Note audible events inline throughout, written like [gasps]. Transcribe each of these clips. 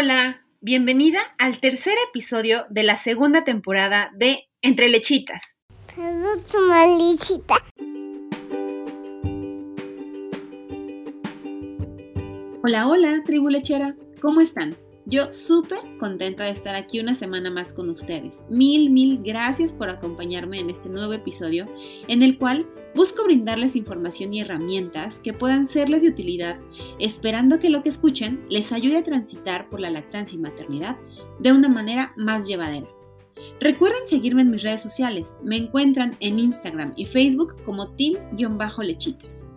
Hola, bienvenida al tercer episodio de la segunda temporada de Entre Lechitas. Hola, hola, tribu lechera, ¿cómo están? Yo súper contenta de estar aquí una semana más con ustedes. Mil, mil gracias por acompañarme en este nuevo episodio en el cual busco brindarles información y herramientas que puedan serles de utilidad, esperando que lo que escuchen les ayude a transitar por la lactancia y maternidad de una manera más llevadera. Recuerden seguirme en mis redes sociales. Me encuentran en Instagram y Facebook como team-lechitas.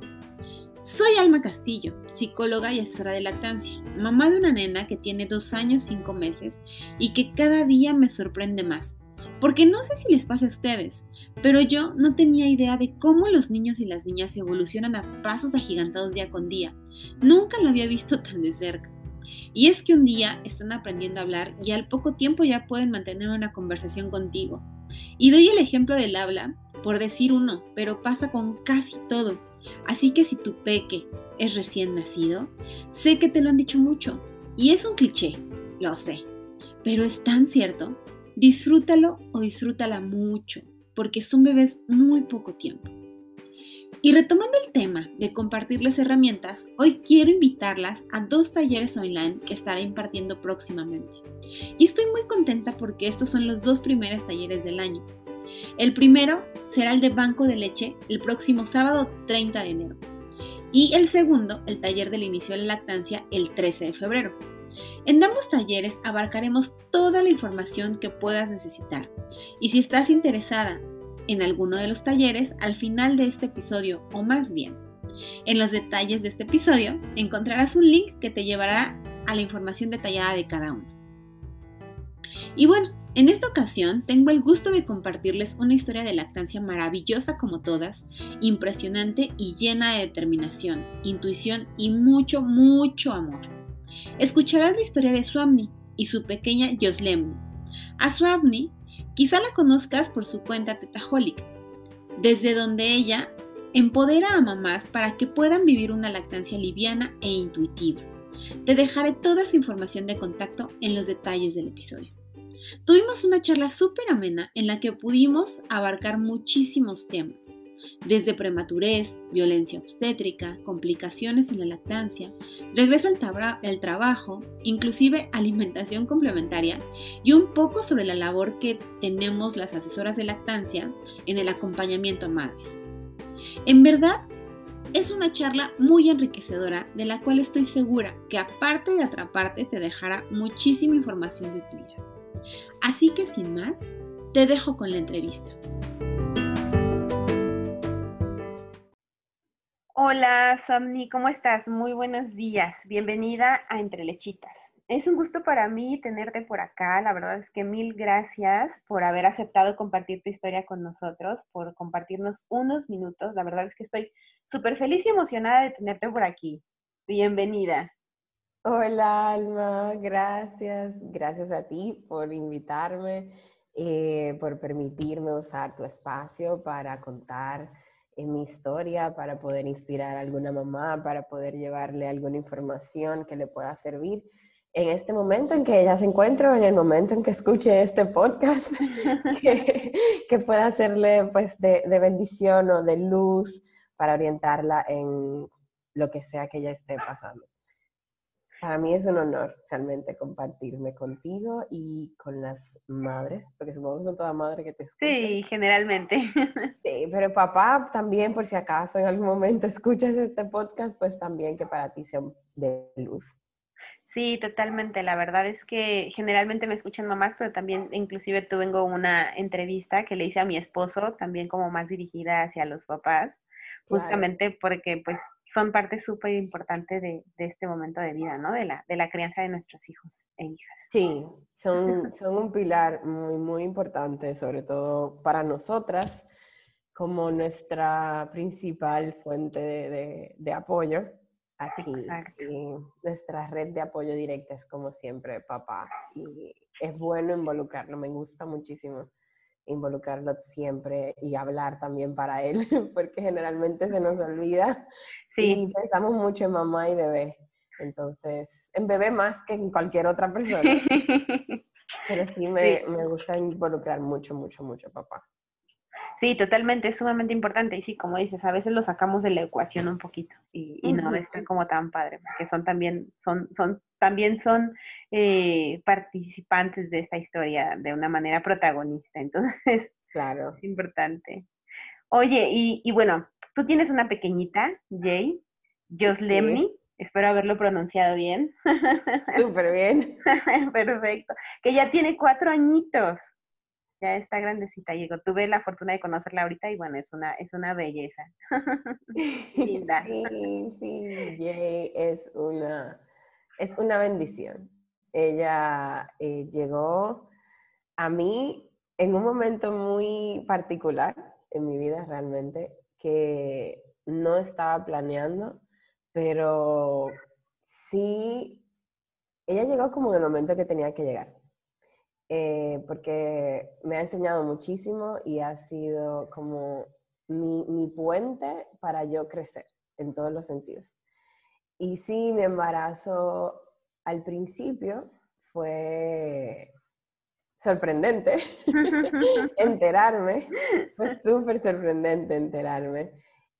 Soy Alma Castillo, psicóloga y asesora de lactancia, mamá de una nena que tiene dos años cinco meses y que cada día me sorprende más. Porque no sé si les pasa a ustedes, pero yo no tenía idea de cómo los niños y las niñas evolucionan a pasos agigantados día con día. Nunca lo había visto tan de cerca. Y es que un día están aprendiendo a hablar y al poco tiempo ya pueden mantener una conversación contigo. Y doy el ejemplo del habla por decir uno, pero pasa con casi todo. Así que si tu peque es recién nacido, sé que te lo han dicho mucho. Y es un cliché, lo sé. Pero es tan cierto. Disfrútalo o disfrútala mucho, porque son bebés muy poco tiempo. Y retomando el tema de compartirles herramientas, hoy quiero invitarlas a dos talleres online que estaré impartiendo próximamente. Y estoy muy contenta porque estos son los dos primeros talleres del año. El primero será el de Banco de Leche el próximo sábado 30 de enero. Y el segundo, el taller del inicio de la lactancia, el 13 de febrero. En ambos talleres abarcaremos toda la información que puedas necesitar. Y si estás interesada en alguno de los talleres, al final de este episodio, o más bien, en los detalles de este episodio, encontrarás un link que te llevará a la información detallada de cada uno. Y bueno, en esta ocasión tengo el gusto de compartirles una historia de lactancia maravillosa como todas, impresionante y llena de determinación, intuición y mucho, mucho amor. Escucharás la historia de Swamni y su pequeña Yoslemni. A Swamni quizá la conozcas por su cuenta Tetaholic, desde donde ella empodera a mamás para que puedan vivir una lactancia liviana e intuitiva. Te dejaré toda su información de contacto en los detalles del episodio. Tuvimos una charla súper amena en la que pudimos abarcar muchísimos temas, desde prematurez, violencia obstétrica, complicaciones en la lactancia, regreso al, trabajo, inclusive alimentación complementaria y un poco sobre la labor que tenemos las asesoras de lactancia en el acompañamiento a madres. En verdad, es una charla muy enriquecedora de la cual estoy segura que aparte de atraparte te dejará muchísima información de utilidad. Así que sin más, te dejo con la entrevista. Hola, Swamni, ¿cómo estás? Muy buenos días. Bienvenida a Entre Lechitas. Es un gusto para mí tenerte por acá. La verdad es que mil gracias por haber aceptado compartir tu historia con nosotros, por compartirnos unos minutos. La verdad es que estoy súper feliz y emocionada de tenerte por aquí. Bienvenida. Hola Alma, gracias. Gracias a ti por invitarme, eh, por permitirme usar tu espacio para contar eh, mi historia, para poder inspirar a alguna mamá, para poder llevarle alguna información que le pueda servir en este momento en que ella se encuentra, en el momento en que escuche este podcast, [laughs] que, pueda hacerle pues de, de bendición o de luz para orientarla en lo que sea que ella esté pasando. Para mí es un honor realmente compartirme contigo y con las madres, porque supongo que son todas madres que te escuchan. Sí, generalmente. [laughs] Sí, pero papá también, por si acaso en algún momento [laughs] escuchas este podcast, pues también que para ti sea de luz. Sí, totalmente. La verdad es que generalmente me escuchan mamás, pero también inclusive tuve una entrevista que le hice a mi esposo, también como más dirigida hacia los papás, justamente porque pues son parte súper importante de, este momento de vida, ¿no? De la, de la crianza de nuestros hijos e hijas. Sí, son, [laughs] son un pilar muy, muy importante, sobre todo para nosotras, como nuestra principal fuente de, de, apoyo aquí. Y nuestra red de apoyo directa es como siempre papá. Y es bueno involucrarlo, me gusta muchísimo involucrarlo siempre y hablar también para él, [laughs] porque generalmente se nos olvida sí. y pensamos mucho en mamá y bebé. Entonces, en bebé más que en cualquier otra persona. [laughs] Pero sí me, me gusta involucrar mucho, mucho, mucho a papá. Sí, totalmente, es sumamente importante. Y sí, como dices, a veces lo sacamos de la ecuación un poquito y, no está como tan padre, porque son también, son, son, también son eh, participantes de esta historia de una manera protagonista. Entonces, claro. es importante. Oye, y, y bueno, tú tienes una pequeñita, Jay, Joslemni, espero haberlo pronunciado bien. [laughs] Súper bien. [laughs] Perfecto. Que ya tiene cuatro añitos ya está grandecita. Y tuve la fortuna de conocerla ahorita y bueno, es una, es una belleza. [laughs] [laughs] Linda. Sí, sí, Jay es una, es una bendición. Ella eh, llegó a mí en un momento muy particular en mi vida realmente, que no estaba planeando, pero sí, ella llegó como en el momento que tenía que llegar. Eh, porque me ha enseñado muchísimo y ha sido como mi, mi, puente para yo crecer en todos los sentidos. Y sí, mi embarazo al principio fue sorprendente [laughs] enterarme, fue súper sorprendente enterarme.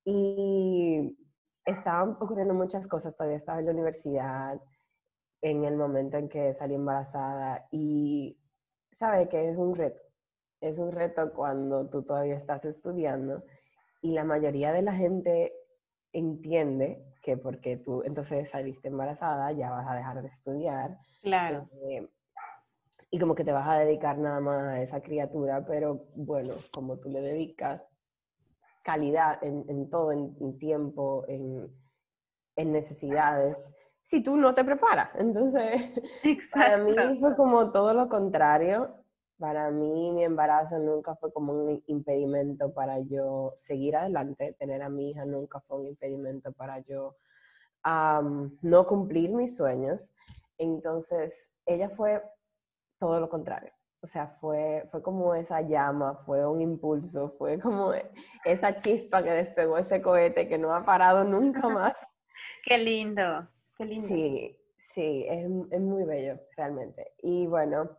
Y estaban ocurriendo muchas cosas, todavía estaba en la universidad en el momento en que salí embarazada y sabe que es un reto. Es un reto cuando tú todavía estás estudiando y la mayoría de la gente entiende que porque tú entonces saliste embarazada ya vas a dejar de estudiar. Claro. Eh, y como que te vas a dedicar nada más a esa criatura, pero bueno, como tú le dedicas calidad en, todo, en, tiempo, en, en necesidades, si tú no te preparas. [laughs] Entonces, para mí fue como todo lo contrario. Para mí mi embarazo nunca fue como un impedimento para yo seguir adelante. Tener a mi hija nunca fue un impedimento para yo no cumplir mis sueños. Entonces, ella fue todo lo contrario. O sea, fue, fue como esa llama, fue un impulso, fue como esa chispa que despegó ese cohete que no ha parado nunca [laughs] más. Qué lindo. Sí, sí, es, muy bello, realmente. Y bueno,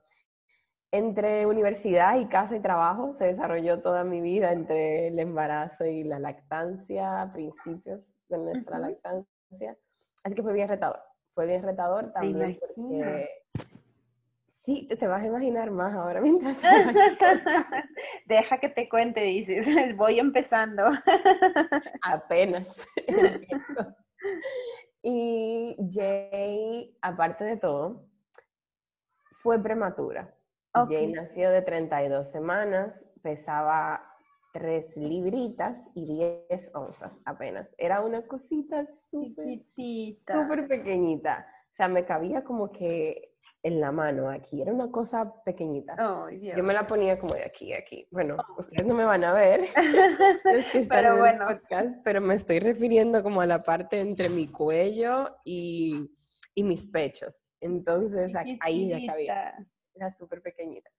entre universidad y casa y trabajo se desarrolló toda mi vida entre el embarazo y la lactancia, principios de nuestra lactancia. Así que fue bien retador. Fue bien retador también porque... Sí, te vas a imaginar más ahora mientras... [laughs] Deja que te cuente, dices. [laughs] Voy empezando. Apenas. [laughs] Y Jay, aparte de todo, fue prematura. Jay nació de 32 semanas, pesaba 3 libritas y 10 onzas apenas. Era una cosita súper súper pequeñita. O sea, me cabía como que en la mano aquí, era una cosa pequeñita. Yo me la ponía como de aquí, aquí. Bueno, oh. ustedes no me van a ver, [laughs] pero bueno. pero me estoy refiriendo como a la parte entre mi cuello y, y mis pechos. Entonces ahí ya cabía. Era súper pequeñita.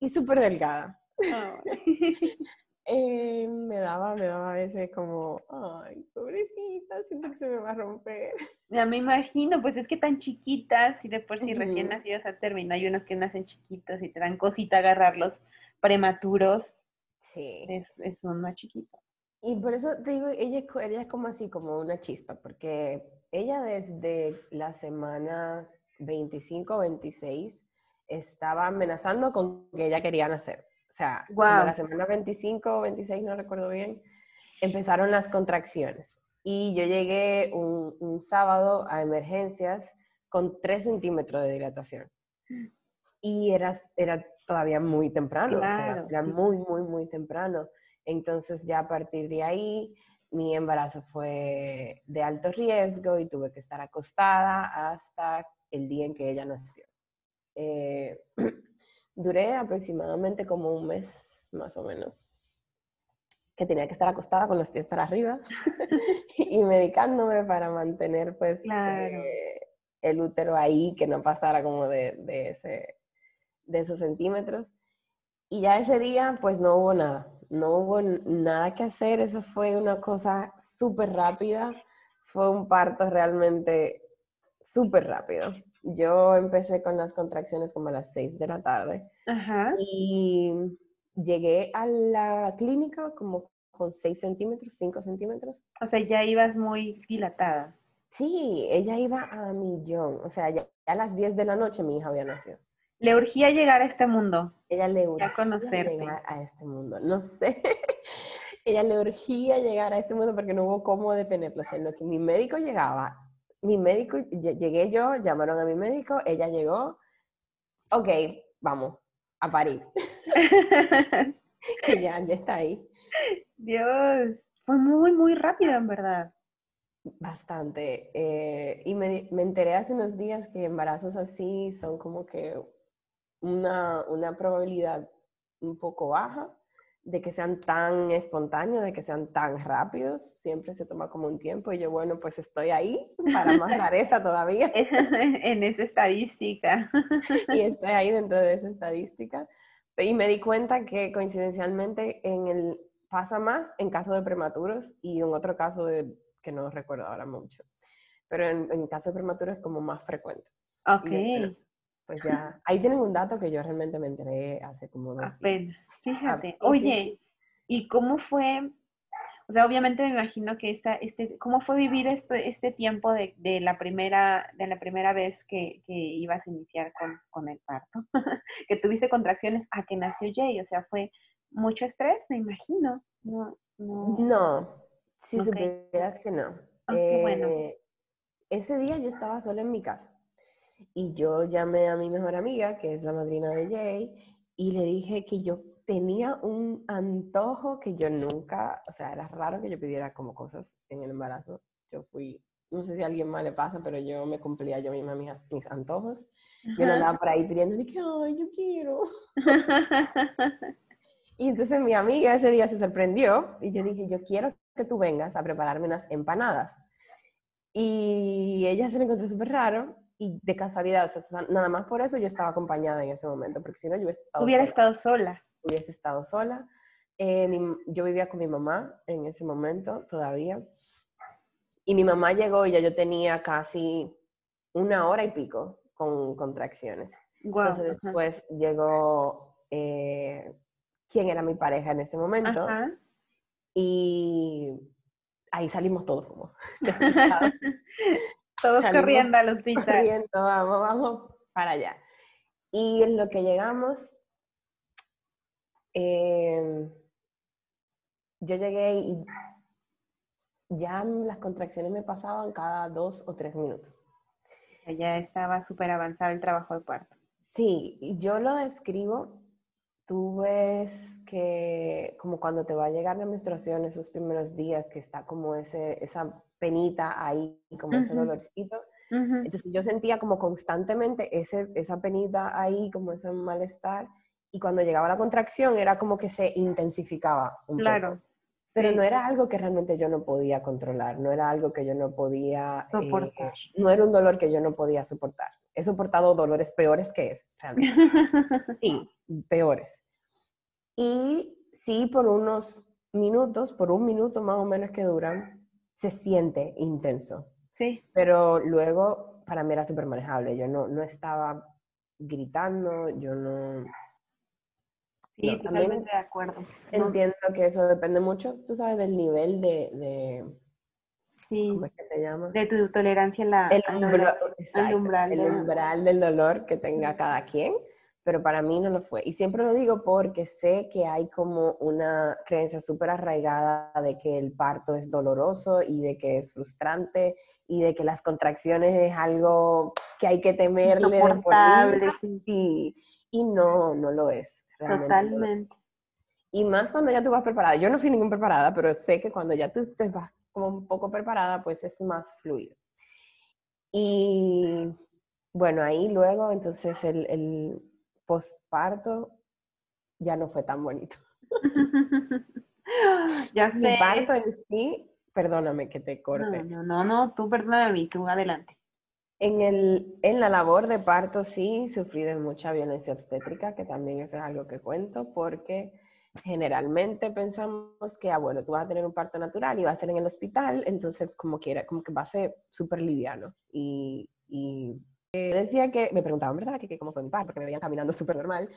Y súper delgada. [laughs] Eh, me daba, me daba a veces como, ay, pobrecita, siento que se me va a romper. Ya me imagino, pues es que tan chiquitas y después si recién nacidos a término, hay unos que nacen chiquitos y te dan cosita agarrarlos prematuros. Sí. Es, es más chiquito. Y por eso te digo, ella, ella es como así, como una chispa, porque ella desde la semana 25 o 26 estaba amenazando con que ella quería nacer. O sea, la semana 25 o 26, no recuerdo bien, empezaron las contracciones. Y yo llegué un, sábado a emergencias con 3 centímetros de dilatación. Y era, era todavía muy temprano, o sea, era muy, muy, muy temprano. Entonces ya a partir de ahí mi embarazo fue de alto riesgo y tuve que estar acostada hasta el día en que ella nació. Eh, [clears throat] duré aproximadamente como un mes más o menos que tenía que estar acostada con los pies para arriba [laughs] y medicándome para mantener pues eh, el útero ahí, que no pasara como de, de, ese, de esos centímetros. Y ya ese día pues no hubo nada, no hubo nada que hacer, eso fue una cosa súper rápida, fue un parto realmente súper rápido. Yo empecé con las contracciones como a las 6 de la tarde. Ajá. Y llegué a la clínica como con 6 centímetros, 5 centímetros. O sea, ya ibas muy dilatada. Sí, ella iba a millón. O sea, ya, a las 10 de la noche mi hija había nacido. Le urgía llegar a este mundo. Ella le urgía conocerte. llegar a este mundo. No sé. [laughs] ella le urgía llegar a este mundo porque no hubo cómo detenerlo. O sea, en lo que mi médico llegaba, mi médico, lle- llegué yo, llamaron a mi médico, ella llegó, ok, vamos, a parir, [laughs] que ya, ya está ahí. Dios, fue muy, muy rápido en verdad. Bastante. eh, y me, me enteré hace unos días que embarazos así son como que una, una probabilidad un poco baja de que sean tan espontáneos, de que sean tan rápidos. Siempre se toma como un tiempo y yo, bueno, pues estoy ahí para más [laughs] rareza todavía en esa estadística. [laughs] y estoy ahí dentro de esa estadística. Y me di cuenta que coincidencialmente en el, pasa más en caso de prematuros y en otro caso de, que no recuerdo ahora mucho. Pero en, en caso de prematuros es como más frecuente. Ok, Pues ya, ahí tienen un dato que yo realmente me enteré hace como dos días. apenas. Fíjate. sí, sí. Oye, ¿y cómo fue? O sea, obviamente me imagino que esta, este, ¿cómo fue vivir este, este tiempo de, de la primera, de la primera vez que, que ibas a iniciar con, con el parto? [laughs] que tuviste contracciones a que nació Jay, o sea, fue mucho estrés, me imagino. No, no. No, si supieras que no. Ah, bueno. Eh, Ese día yo estaba sola en mi casa y yo llamé a mi mejor amiga, que es la madrina de Jay, y le dije que yo tenía un antojo que yo nunca, o sea, era raro que yo pidiera como cosas en el embarazo. Yo fui, no sé si a alguien más le pasa, pero yo me cumplía yo misma mis, mis antojos. Yo no Ajá. andaba por ahí pidiendo, que, ay, yo quiero. [laughs] [laughs] Y entonces mi amiga ese día se sorprendió y yo dije, yo quiero que tú vengas a prepararme unas empanadas. Y ella se lo encontró súper raro y de casualidad, o sea, nada más por eso yo estaba acompañada en ese momento, porque si no yo hubiese estado Hubiera sola. estado sola. Hubiese estado sola. Eh, mi- yo vivía con mi mamá en ese momento todavía. Y mi mamá llegó y ya yo tenía casi una hora y pico con contracciones. Entonces ajá. después llegó eh, quien era mi pareja en ese momento Ajá. y ahí salimos todos como [laughs] Todos Salimos corriendo al hospital. corriendo, vamos, vamos para allá. Y en lo que llegamos, eh, yo llegué y ya las contracciones me pasaban cada dos o tres minutos. Ya estaba súper avanzado el trabajo de parto. Sí, yo lo describo. Tú ves que como cuando te va a llegar la menstruación esos primeros días, que está como ese, esa penita ahí, como ese Ujú. dolorcito. Ujú. Entonces yo sentía como constantemente ese, esa penita ahí, como ese malestar. Y cuando llegaba la contracción era como que se intensificaba un Claro. poco. Pero sí. no era algo que realmente yo no podía controlar, no era algo que yo no podía... eh, Soportar. no era un dolor que yo no podía soportar. He soportado dolores peores que ese, realmente. [laughs] Sí, peores. Y sí, por unos minutos, por un minuto más o menos que duran, se siente intenso. sí. Pero luego para mí era súper manejable. Yo no, no estaba gritando, yo no... Sí, No, totalmente de acuerdo. No, Entiendo que eso depende mucho, tú sabes, del nivel de... de sí, ¿Cómo es que se llama? de tu tolerancia a la, el, a la- umbra- exacto, umbral el umbral del dolor que tenga cada quien, pero para mí no lo fue. Y siempre lo digo porque sé que hay como una creencia súper arraigada de que el parto es doloroso y de que es frustrante y de que las contracciones es algo que hay que temerle de por Y, y no, no lo es. no totalmente. Y más cuando ya tú vas preparada. Yo no fui ningún preparada, pero sé que cuando ya tú te vas como un poco preparada, pues es más fluido. Y bueno, ahí luego, entonces el, el postparto ya no fue tan bonito. [laughs] ya Mi sé. parto en sí, perdóname que te corte. No, no, no, no, tú perdóname a mí, tú adelante. En, el, en la labor de parto sí sufrí de mucha violencia obstétrica, que también eso es algo que cuento, porque generalmente pensamos que, ah, bueno, tú vas a tener un parto natural y va a ser en el hospital, entonces como quiera, como que va a ser súper liviano. Y Y decía que, me preguntaban, ¿verdad? Que, cómo fue mi parto, porque me veían caminando súper normal.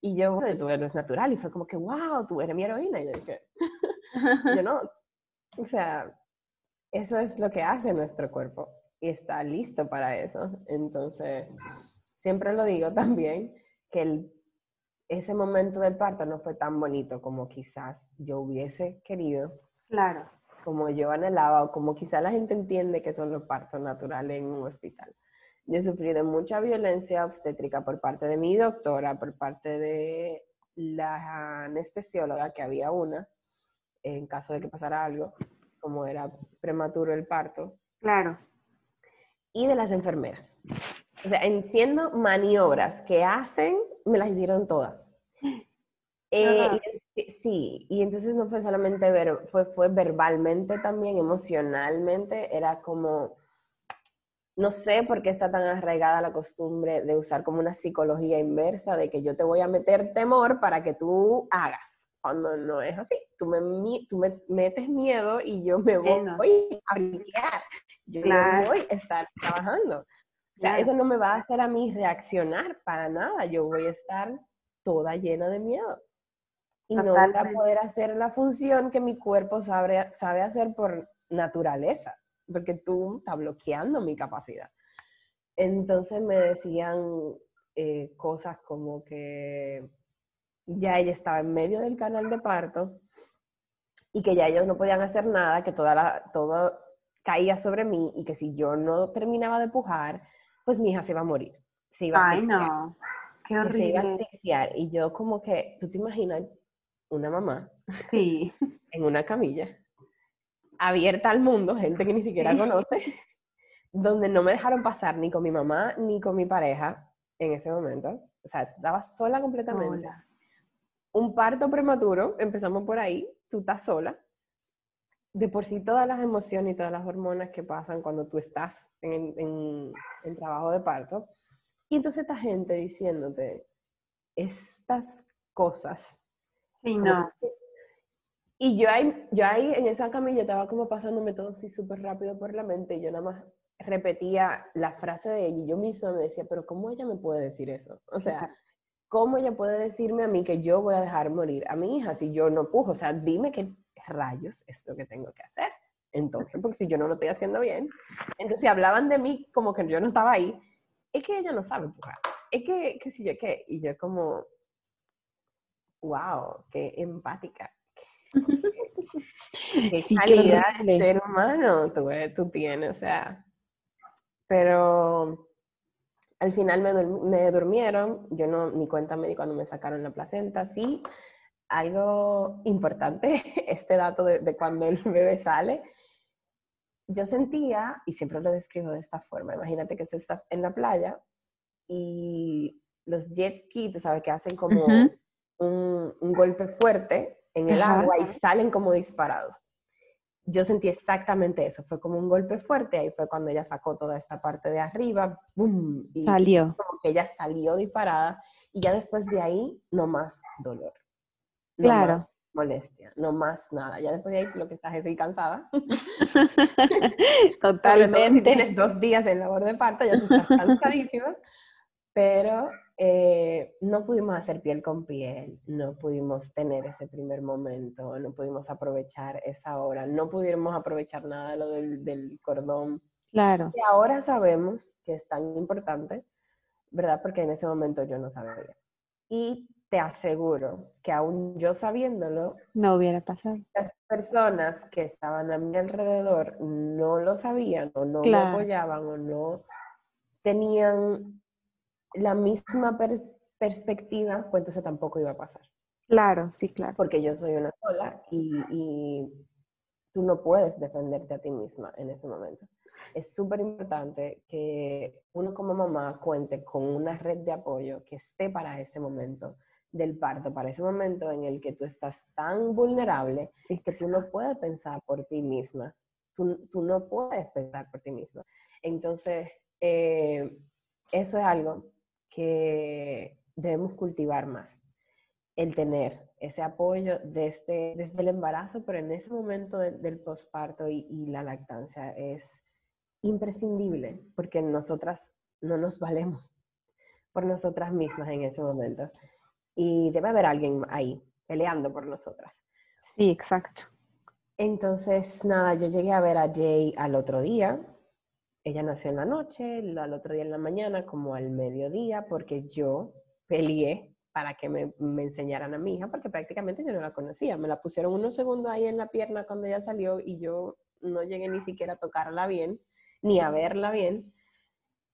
Y yo, bueno, tú eres natural. Y fue como que, wow, tú eres mi heroína. Y yo dije, [laughs] yo no. O sea, eso es lo que hace nuestro cuerpo y está listo para eso. Entonces, siempre lo digo [laughs] también, que el, ese momento del parto no fue tan bonito como quizás yo hubiese querido. Claro. Como yo anhelaba o como quizás la gente entiende que son los partos naturales en un hospital. Yo sufrí de mucha violencia obstétrica por parte de mi doctora, por parte de la anestesióloga, que había una, en caso de que pasara algo, como era prematuro el parto. Claro. Y de las enfermeras. O sea, siendo maniobras que hacen, me las hicieron todas. [gasps] Eh, sí, y entonces no fue solamente ver, fue, fue verbalmente también, emocionalmente, era como, no sé por qué está tan arraigada la costumbre de usar como una psicología inversa de que yo te voy a meter temor para que tú hagas, cuando no es así. Tú me, tú me metes miedo y yo me voy a brincar, yo voy a estar trabajando. O sea, eso no me va a hacer a mí reaccionar para nada, yo voy a estar toda llena de miedo. Y no voy a poder hacer la función que mi cuerpo sabe, sabe hacer por naturaleza porque tú estás bloqueando mi capacidad. Entonces me decían eh, cosas como que ya ella estaba en medio del canal de parto y que ya ellos no podían hacer nada, que toda la, todo caía sobre mí y que si yo no terminaba de pujar, pues mi hija se iba a morir. Se iba a Ay, no. Qué horrible. Se iba a asfixiar. Y yo como que, ¿tú te imaginas una mamá? Sí. En una camilla abierta al mundo, gente que ni siquiera conoce, donde no me dejaron pasar ni con mi mamá ni con mi pareja en ese momento. O sea, estaba sola completamente. Un parto prematuro, empezamos por ahí, tú estás sola. De por sí todas las emociones y todas las hormonas que pasan cuando tú estás en, en, trabajo de parto. Y entonces esta gente diciéndote estas cosas. Sí, no. Y yo ahí, yo ahí en esa camilla estaba como pasándome todo así súper rápido por la mente y yo nada más repetía la frase de ella y yo misma me decía, pero ¿cómo ella me puede decir eso? O sea, ¿cómo ella puede decirme a mí que yo voy a dejar morir a mi hija si yo no pujo? O sea, dime qué rayos es lo que tengo que hacer. Entonces, porque si yo no lo estoy haciendo bien, entonces si hablaban de mí como que yo no estaba ahí, es que ella no sabe pujar. Es que, qué sé yo qué. Y yo como, wow, qué empática qué calidad de ser humano tú, eh, tú, tienes, o sea. Pero al final me, me, durmieron, yo no, ni cuenta me di cuando me sacaron la placenta, sí. Algo importante, [laughs] este dato de, de cuando el bebé sale, yo sentía, y siempre lo describo de esta forma, imagínate que tú estás en la playa y los jet ski, tú sabes que hacen como un, un, golpe fuerte en el agua y salen como disparados. Yo sentí exactamente eso, fue como un golpe fuerte, ahí fue cuando ella sacó toda esta parte de arriba, ¡boom! Y salió. Como que ella salió disparada y ya después de ahí no más dolor. claro. molestia, no más nada. Ya después de ahí lo que estás es cansada. [laughs] Totalmente. Si tienes dos días en labor de parto, ya tú estás [laughs] cansadísima, pero eh, no pudimos hacer piel con piel, no pudimos tener ese primer momento, no pudimos aprovechar esa hora, no pudimos aprovechar nada de lo del, cordón. Claro. Y ahora sabemos que es tan importante, ¿verdad? Porque en ese momento yo no sabía. Y te aseguro que aún yo sabiéndolo, no hubiera pasado. Las personas que estaban a mi alrededor no lo sabían o no me apoyaban o no tenían la misma perspectiva, pues entonces tampoco iba a pasar. Claro, sí, claro. Porque yo soy una sola y, tú no puedes defenderte a ti misma en ese momento. Es súper importante que uno como mamá cuente con una red de apoyo que esté para ese momento del parto, para ese momento en el que tú estás tan vulnerable que tú no puedes pensar por ti misma. Tú, tú no puedes pensar por ti misma. Entonces, eh, eso es algo que debemos cultivar más. El tener ese apoyo desde, desde el embarazo, pero en ese momento del posparto y, y, la lactancia es imprescindible porque nosotras no nos valemos por nosotras mismas en ese momento. Y debe haber alguien ahí peleando por nosotras. Sí, exacto. Entonces, nada, yo llegué a ver a Jay al otro día. Ella nació en la noche, al otro día en la mañana, como al mediodía, porque yo peleé para que me, me, enseñaran a mi hija, porque prácticamente yo no la conocía. Me la pusieron unos segundos ahí en la pierna cuando ella salió y yo no llegué ni siquiera a tocarla bien, ni a verla bien.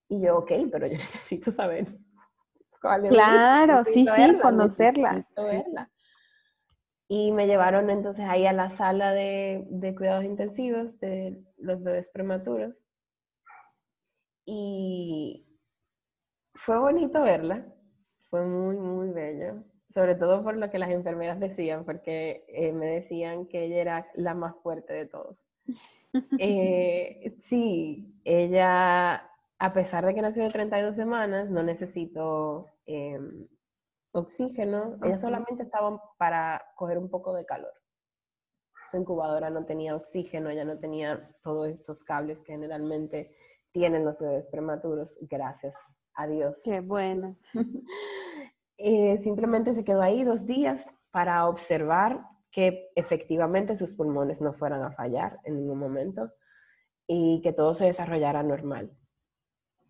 Y yo, ok, pero yo [laughs] necesito saber cuál es. Claro, [laughs] sí, sí, conocerla. Y me llevaron entonces ahí a la sala de, de cuidados intensivos de los bebés prematuros. Y fue bonito verla, fue muy, muy bello, sobre todo por lo que las enfermeras decían, porque eh, me decían que ella era la más fuerte de todos. [laughs] Eh, sí, ella, a pesar de que nació de 32 semanas, no necesitó em, oxígeno, ella solamente estaba para coger un poco de calor. Su incubadora no tenía oxígeno, ella no tenía todos estos cables que generalmente tienen los bebés prematuros, gracias a Dios. Qué bueno. [laughs] Eh, simplemente se quedó ahí dos días para observar que efectivamente sus pulmones no fueran a fallar en ningún momento y que todo se desarrollara normal.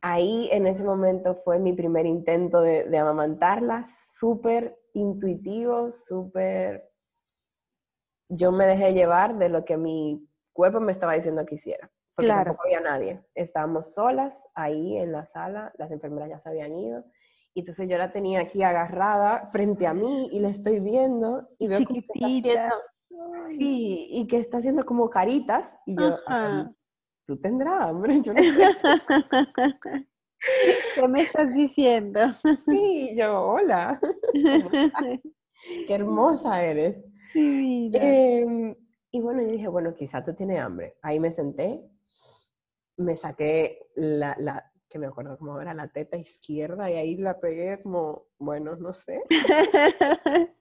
Ahí en ese momento fue mi primer intento de, de amamantarla, súper intuitivo, súper... Yo me dejé llevar de lo que mi cuerpo me estaba diciendo que hiciera, porque claro. tampoco había nadie. Estábamos solas ahí en la sala, las enfermeras ya se habían ido y entonces yo la tenía aquí agarrada frente a mí y la estoy viendo y veo que está haciendo, sí, y que está haciendo como caritas y yo, tú tendrás hambre, yo no sé. [laughs] ¿Qué me estás diciendo? Sí, yo, hola. [laughs] Qué hermosa eres. Sí, eh, y bueno, yo dije, bueno, quizá tú tienes hambre. Ahí me senté, me saqué la, la, que me acuerdo como era la teta izquierda y ahí la pegué como, bueno, no sé. [laughs]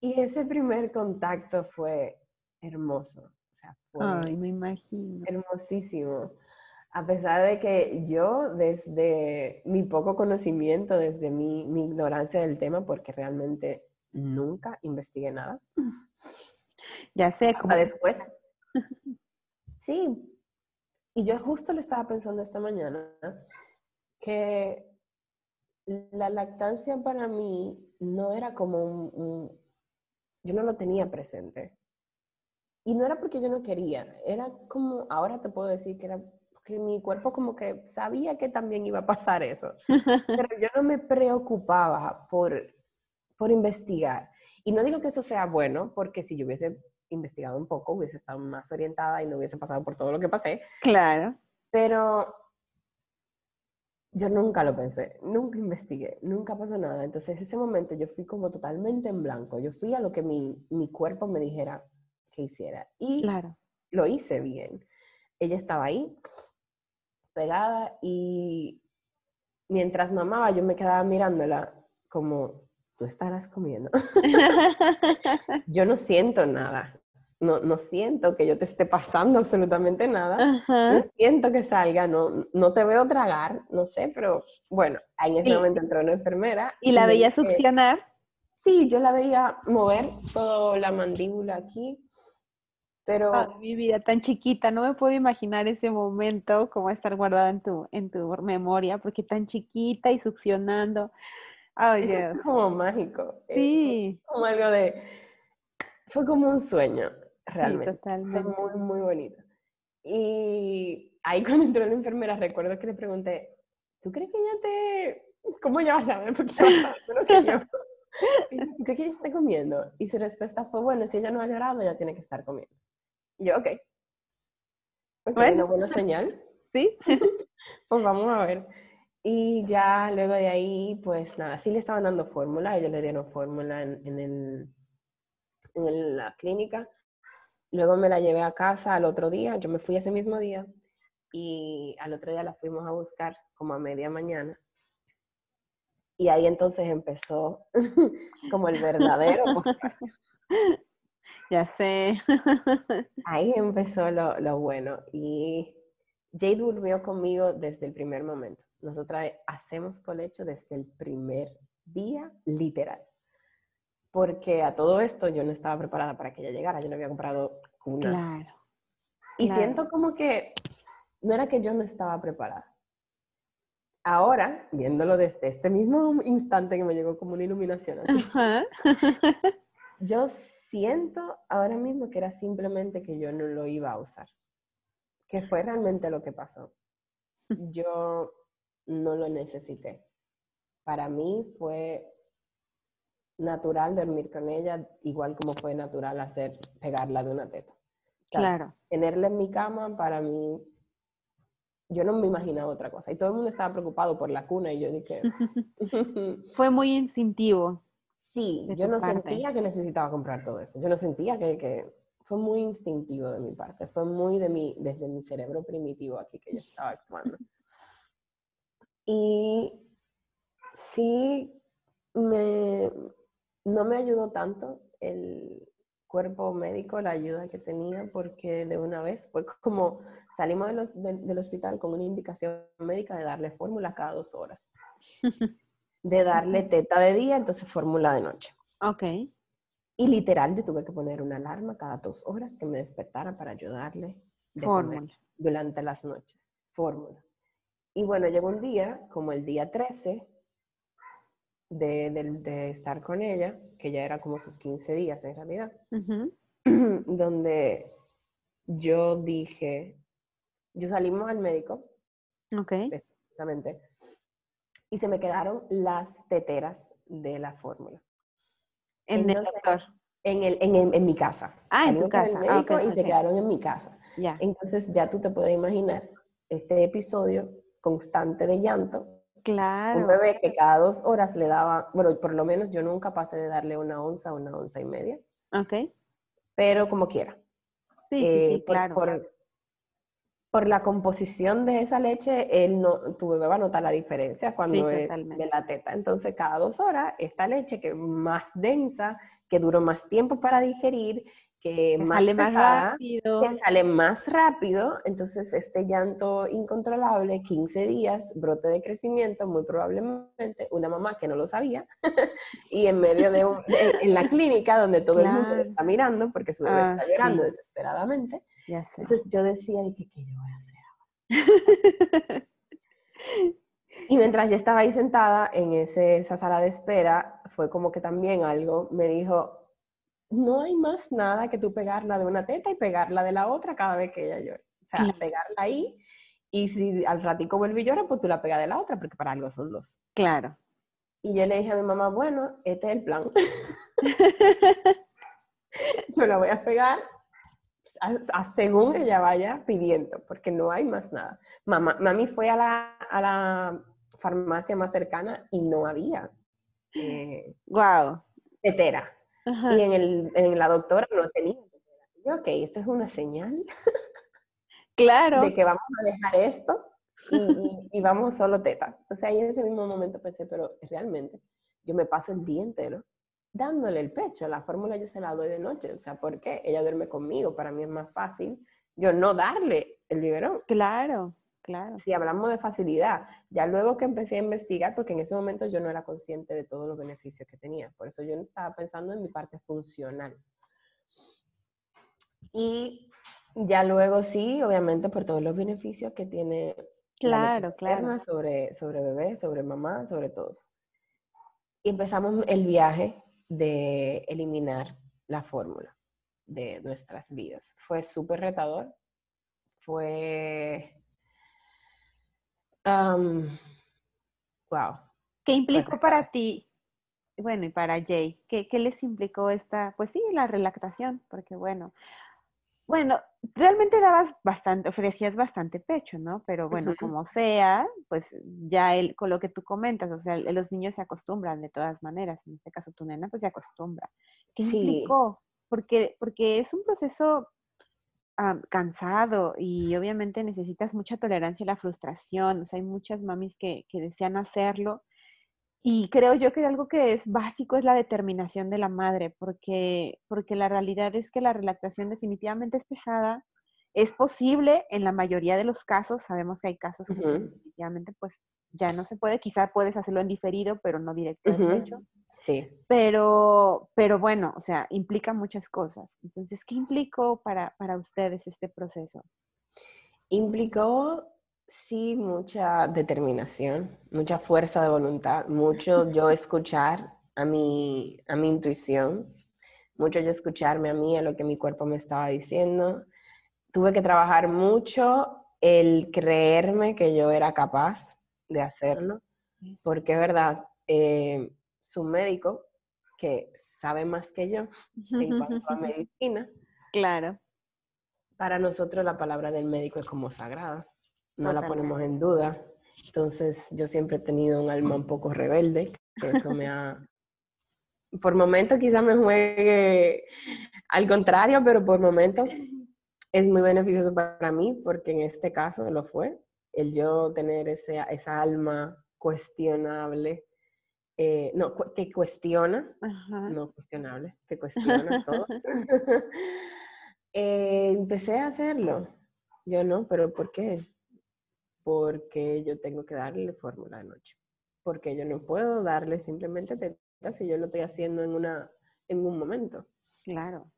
y ese primer contacto fue hermoso. O sea, fue Ay, me imagino. Hermosísimo. A pesar de que yo, desde mi poco conocimiento, desde mi, mi ignorancia del tema, porque realmente nunca investigué nada. Ya sé. Hasta después. [laughs] Sí, y yo justo le estaba pensando esta mañana que la lactancia para mí no era como un, Yo no lo tenía presente. Y no era porque yo no quería, era como, ahora te puedo decir que era porque mi cuerpo como que sabía que también iba a pasar eso. [laughs] Pero yo no me preocupaba por, por investigar. Y no digo que eso sea bueno, porque si yo hubiese investigado un poco, hubiese estado más orientada y no hubiese pasado por todo lo que pasé. Claro. Pero yo nunca lo pensé, nunca investigué, nunca pasó nada. Entonces, ese momento yo fui como totalmente en blanco. Yo fui a lo que mi, mi cuerpo me dijera que hiciera. Y claro. lo hice bien. Ella estaba ahí, pegada, y mientras mamaba, yo me quedaba mirándola como, tú estarás comiendo. [laughs] yo no siento nada no, no siento que yo te esté pasando [laughs] absolutamente nada, no siento que salga, no, no te veo tragar, no sé, pero bueno, en ese momento entró una enfermera. ¿Y la veía succionar? Sí, yo la veía mover toda la mandíbula aquí, pero... Ah, mi vida, tan chiquita, no me puedo imaginar ese momento como estar guardada en tu, en tu memoria, porque tan chiquita y succionando. Ay, es como mágico. Sí. como algo de... Fue como un sueño realmente. Fue muy, muy bonito. Y ahí [laughs] cuando entró la enfermera, recuerdo que le pregunté, ¿tú crees que ella te... ¿Cómo ella va a saber? Porque yo que yo. [laughs] ¿Tú crees que ella está comiendo? Y su respuesta fue, bueno, si ella no ha llorado, ella tiene que estar comiendo. Y yo, ok. Ok, bueno. una buena señal. [laughs] Sí. pues vamos a ver. Y ya luego de ahí, pues nada, sí le estaban dando fórmula, ellos le dieron fórmula en, en, el, en la clínica. Luego me la llevé a casa al otro día, yo me fui ese mismo día y al otro día la fuimos a buscar como a media mañana. Y ahí entonces empezó [laughs] como el verdadero [laughs] Ya sé. [laughs] Ahí empezó lo, lo, bueno. Y Jay durmió conmigo desde el primer momento. Nosotras hacemos colecho desde el primer día, literal. Porque a todo esto yo no estaba preparada para que ella llegara. Yo no había comprado una. Claro. Y claro. siento como que no era que yo no estaba preparada. Ahora, viéndolo desde este mismo instante que me llegó como una iluminación, así, [laughs] yo siento ahora mismo que era simplemente que yo no lo iba a usar. Que fue realmente lo que pasó. [laughs] Yo no lo necesité. Para mí fue natural dormir con ella, igual como fue natural hacer pegarla de una teta. O sea, Claro. tenerla en mi cama para mí, yo no me imaginaba otra cosa. Y todo el mundo estaba preocupado por la cuna y yo dije, [laughs] [laughs] Fue muy instintivo. sí, yo no parte. sentía que necesitaba comprar todo eso. Yo no sentía que, que fue muy instintivo de mi parte. Fue muy de mi, desde mi cerebro primitivo aquí que yo estaba actuando. Y sí, me, no me ayudó tanto el cuerpo médico, la ayuda que tenía, porque de una vez fue como salimos de los- del- del hospital con una indicación médica de darle fórmula cada dos horas, [laughs] de darle teta de día, entonces fórmula de noche. Ok. Y literal, yo tuve que poner una alarma cada dos horas que me despertara para ayudarle de Fórmula. durante las noches. Fórmula. Y bueno, llegó un día, como el día 13, de, de- de estar con ella, que ya era como sus 15 días en realidad, [clears throat] donde yo dije, yo salimos al médico, Ok. precisamente, y se me quedaron las teteras de la fórmula. En el doctor. En, el, en, el- en mi casa. Ah, en tu casa. Ah, médico y se quedaron en mi casa. Ya. Entonces ya tú te puedes imaginar este episodio constante de llanto. Un Claro. bebé que cada dos horas le daba, bueno, por lo menos yo nunca pasé de darle una onza, una onza y media, Ok. pero como quiera. Sí, sí, Eh, sí, por, claro. por- por la composición de esa leche, él no, tu bebé va a notar la diferencia cuando es de la teta. Entonces, cada dos horas, esta leche que es más densa, que duró más tiempo para digerir, que más sale más pesada, rápido. que sale más rápido, entonces este llanto incontrolable, 15 días, brote de crecimiento, muy probablemente una mamá que no lo sabía, [laughs] y en medio de, un, de- en la clínica donde todo el mundo Claro. le está mirando porque su bebé Ah, está llorando sí. desesperadamente, Ya sé. entonces yo decía, ¿y qué, qué yo voy a hacer? [laughs] Y mientras yo estaba ahí sentada en ese- esa sala de espera, fue como que también algo me dijo, no hay más nada que tú pegarla de una teta y pegarla de la otra cada vez que ella llore. O sea, Claro. pegarla ahí y si al ratico vuelve y llora, pues tú la pegas de la otra, porque para algo son dos. Claro. Y yo le dije a mi mamá, bueno, este es el plan. [laughs] yo la voy a pegar a- a según ella vaya pidiendo, porque no hay más nada. Mamá, mami fue a la, a la farmacia más cercana y no había eh, Wow. tetera. Ajá. Y en, el, en la doctora no tenía yo, ok, esto es una señal [laughs] Claro. de que vamos a dejar esto y, y- y vamos solo teta. O sea, ahí en ese mismo momento pensé, pero realmente yo me paso el día entero dándole el pecho. La fórmula yo se la doy de noche. O sea, ¿por qué? Ella duerme conmigo. Para mí es más fácil yo no darle el biberón. Claro. Claro. Si hablamos de facilidad, ya luego que empecé a investigar, porque en ese momento yo no era consciente de todos los beneficios que tenía. Por eso yo estaba pensando en mi parte funcional. Y ya luego sí, obviamente por todos los beneficios que tiene la Claro, claro. sobre, sobre bebé, sobre mamá, sobre todos. Y empezamos el viaje de eliminar la fórmula de nuestras vidas. Fue súper retador. Fue... wow. ¿Qué implicó para ti? Bueno, y para Jay, ¿qué, qué les implicó esta, pues sí, la relactación? Porque bueno, bueno, realmente dabas bastante, ofrecías bastante pecho, ¿no? Pero bueno, como sea, pues ya el, con lo que tú comentas, o sea, los niños se acostumbran de todas maneras, en este caso tu nena pues se acostumbra. ¿Qué Sí. implicó? Porque, porque es un proceso cansado y obviamente necesitas mucha tolerancia a la frustración, o sea, hay muchas mamis que, que desean hacerlo y creo yo que algo que es básico es la determinación de la madre, porque, porque la realidad es que la relactación definitivamente es pesada es posible en la mayoría de los casos, sabemos que hay casos que definitivamente pues ya no se puede, quizá puedes hacerlo en diferido, pero no directo hecho. Sí. Pero, pero bueno, o sea, implica muchas cosas. Entonces, ¿qué implicó para, para ustedes este proceso? Implicó, sí, mucha determinación, mucha fuerza de voluntad, mucho yo escuchar a mi, a mi intuición, mucho yo escucharme a mí, a lo que mi cuerpo me estaba diciendo. Tuve que trabajar mucho el creerme que yo era capaz de hacerlo, porque es verdad, eh, su médico, que sabe más que yo en cuanto a medicina. Claro. Para nosotros la palabra del médico es como sagrada, no la ponemos en duda. Entonces yo siempre he tenido un alma un poco rebelde, que eso me ha... Por momentos quizás me juegue al contrario, pero por momentos es muy beneficioso para mí porque en este caso lo fue. El yo tener ese, esa alma cuestionable eh, no, que cuestiona, no cuestionable, que cuestiona [laughs] todo. [laughs] Eh, empecé a hacerlo. Yo no, pero ¿por qué? Porque yo tengo que darle fórmula de noche. Porque yo no puedo darle simplemente tetas si yo lo estoy haciendo en, una, en un momento. Claro.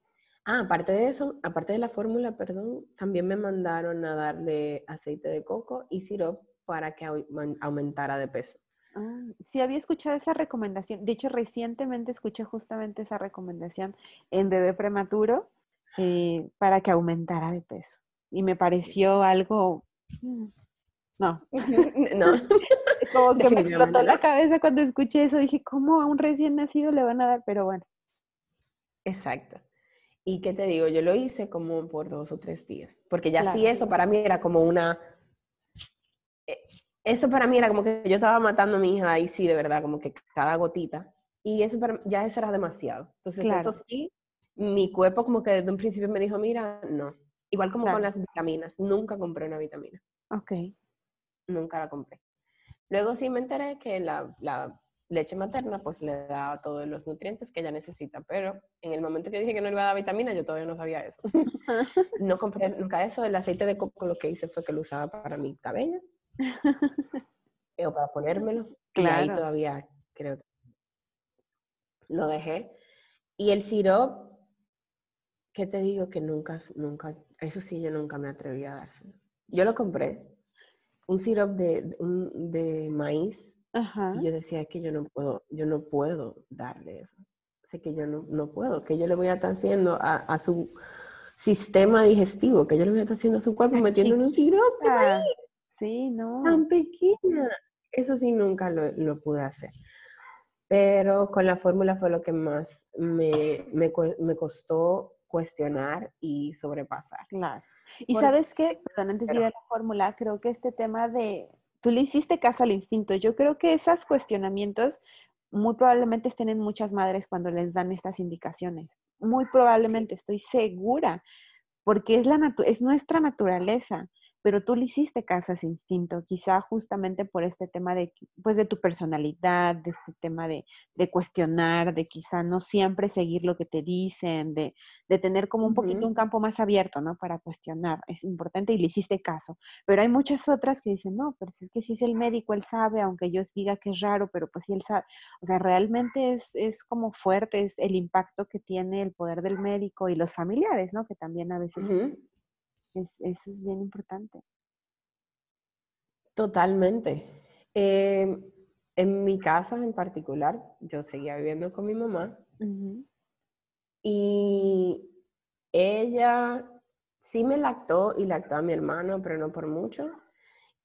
Ah, aparte de eso, aparte de la fórmula, perdón, también me mandaron a darle aceite de coco y sirope para que aumentara de peso. Ah, sí, había escuchado esa recomendación. De hecho, recientemente escuché justamente esa recomendación en bebé prematuro eh, para que aumentara de peso. Y me pareció algo... Mm, no. [laughs] no. [laughs] Como que me explotó la cabeza cuando escuché eso. Dije, ¿cómo a un recién nacido le van a dar? Pero bueno. Exacto. ¿Y qué te digo? Yo lo hice como por dos o tres días. Porque ya sí eso para mí era como una eso para mí era como que yo estaba matando a mi hija y sí, de verdad, como que cada gotita. Y eso para, ya eso era demasiado. Entonces, eso sí, mi cuerpo como que desde un principio me dijo, mira, no. Igual como con las vitaminas, nunca compré una vitamina. Ok. Nunca la compré. Luego sí me enteré que la, la leche materna pues le da todos los nutrientes que ella necesita, pero en el momento que dije que no le iba a dar vitamina, yo todavía no sabía eso. [laughs] no compré nunca eso. El aceite de coco lo que hice fue que lo usaba para mi cabello [laughs] o para ponérmelo. Claro. Y ahí todavía creo que lo dejé. Y el sirop, ¿qué te digo? Que nunca, nunca, eso sí, yo nunca me atreví a dárselo. Yo lo compré, un sirop de, de, maíz, y yo decía que yo no puedo, yo no puedo darle eso. Sé que yo no, no puedo, que yo le voy a estar haciendo a, a, su sistema digestivo, que yo le voy a estar haciendo a su cuerpo metiendo un sirop de maíz. Sí, no. Tan pequeña. Eso sí, nunca lo, pude hacer. Pero con la fórmula fue lo que más me, me, costó cuestionar y sobrepasar. Claro. Y sabes qué, perdón, antes de ir a la fórmula, creo que este tema de, tú le hiciste caso al instinto, yo creo que esos cuestionamientos muy probablemente estén en muchas madres cuando les dan estas indicaciones. Muy probablemente, estoy segura, porque es, la es nuestra naturaleza pero tú le hiciste caso a ese instinto, quizá justamente por este tema de, pues, de tu personalidad, de este tema de, de cuestionar, de quizá no siempre seguir lo que te dicen, de, de tener como un poquito un campo más abierto, ¿no? Para cuestionar, es importante y le hiciste caso. Pero hay muchas otras que dicen, no, pero es que si es el médico, él sabe, aunque yo diga que es raro, pero pues sí él sabe. O sea, realmente es, es como fuerte, es el impacto que tiene el poder del médico y los familiares, ¿no? Que también a veces eso es bien importante. Totalmente. Em, en mi casa en particular, yo seguía viviendo con mi mamá y ella sí me lactó y lactó a mi hermano, pero no por mucho.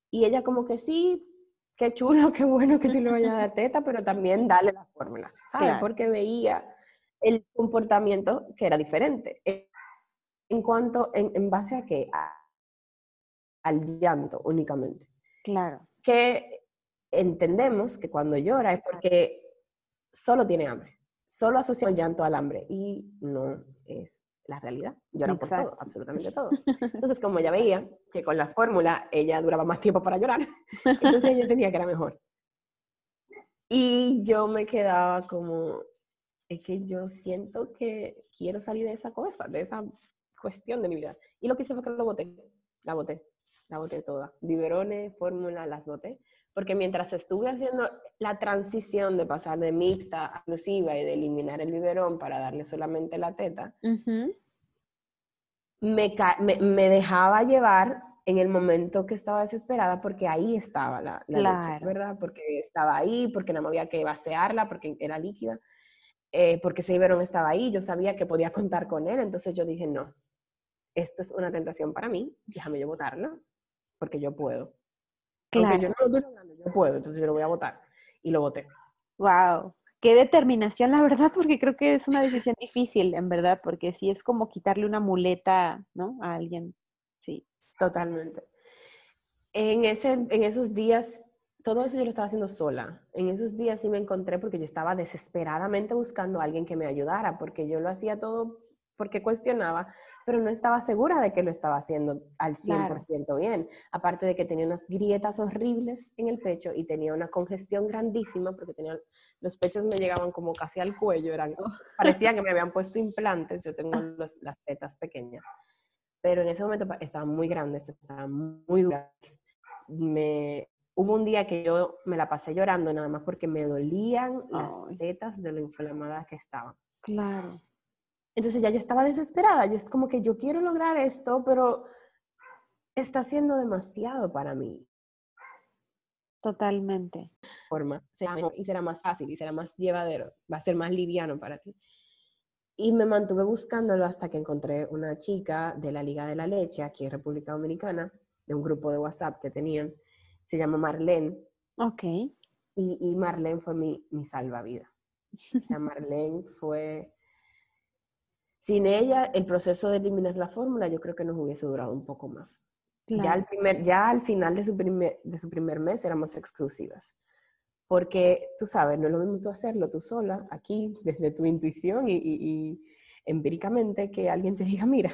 Y ella como que sí, qué chulo, qué bueno que tú le vayas a dar teta, pero también dale la fórmula, ¿sabes? Porque veía el comportamiento que era diferente. En cuanto, en, base a qué? al llanto únicamente. Claro. Que entendemos que cuando llora es porque solo tiene hambre. Solo asocia el llanto al hambre y no es la realidad. Llora por todo, absolutamente todo. [laughs] Entonces, como ya veía que con la fórmula ella duraba más tiempo para llorar, entonces ella tenía que era mejor. Y yo me quedaba como, es que yo siento que quiero salir de esa cosa, de esa cuestión de mi vida. Y lo que hice fue que lo boté, la boté, la boté toda. Biberones, fórmula, las boté. Porque mientras estuve haciendo la transición de pasar de mixta a exclusiva y de eliminar el biberón para darle solamente la teta, me, me, dejaba llevar en el momento que estaba desesperada porque ahí estaba la, leche, ¿verdad? Porque estaba ahí, porque no me había que vaciarla, porque era líquida, eh, porque ese biberón estaba ahí, yo sabía que podía contar con él, entonces yo dije, no, esto es una tentación para mí, déjame yo votarlo, porque yo puedo. Claro. yo no lo estoy logrando, yo puedo, entonces yo lo voy a votar. Y lo voté. Wow, qué determinación, la [laughs] verdad, porque creo que es una decisión difícil, en verdad, porque sí es como quitarle una muleta, ¿no? A alguien, sí. Totalmente. En, ese, en esos días, todo eso yo lo estaba haciendo sola. En esos días sí me encontré porque yo estaba desesperadamente buscando a alguien que me ayudara, porque yo lo hacía todo porque cuestionaba, pero no estaba segura de que lo estaba haciendo al 100% bien. Aparte de que tenía unas grietas horribles en el pecho y tenía una congestión grandísima porque tenía, los pechos me llegaban como casi al cuello, eran, oh. [laughs] parecía que me habían puesto implantes, yo tengo las tetas pequeñas, pero en ese momento estaban muy grandes, estaban muy duras. Me, hubo un día que yo me la pasé llorando nada más porque me dolían las tetas de lo inflamadas que estaban. Claro. Entonces ya yo estaba desesperada, yo es como que yo quiero lograr esto, pero está siendo demasiado para mí. Totalmente. Forma, y será más fácil y será más llevadero, va a ser más liviano para ti. Y me mantuve buscándolo hasta que encontré una chica de la Liga de la Leche aquí en República Dominicana, de un grupo de WhatsApp que tenían, se llama Marlene. Ok. Y, y Marlene fue mi, mi salvavidas. O sea, [laughs] Marlene fue sin ella, el proceso de eliminar la fórmula yo creo que nos hubiese durado un poco más. Ya, al primer, ya al final de su, primer, de su primer mes éramos exclusivas. Porque tú sabes, no es lo mismo tú hacerlo tú sola, aquí, desde tu intuición y, empíricamente, que alguien te diga, mira,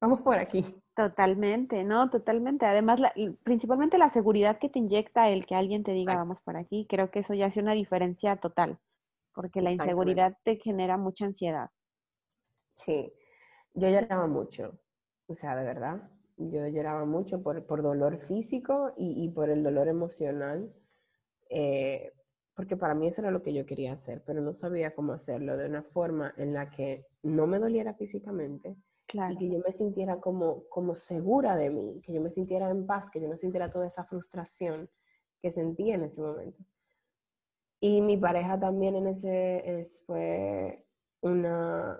vamos por aquí. Totalmente, no, totalmente. Además, principalmente la seguridad que te inyecta el que alguien te diga, vamos por aquí, creo que eso ya hace una diferencia total, porque la inseguridad te genera mucha ansiedad. Sí, yo lloraba mucho, o sea, de verdad, yo lloraba mucho por, por dolor físico y, por el dolor emocional, eh, porque para mí eso era lo que yo quería hacer, pero no sabía cómo hacerlo de una forma en la que no me doliera físicamente y que yo me sintiera como, como segura de mí, que yo me sintiera en paz, que yo no sintiera toda esa frustración que sentía en ese momento. Y mi pareja también en ese es, fue una,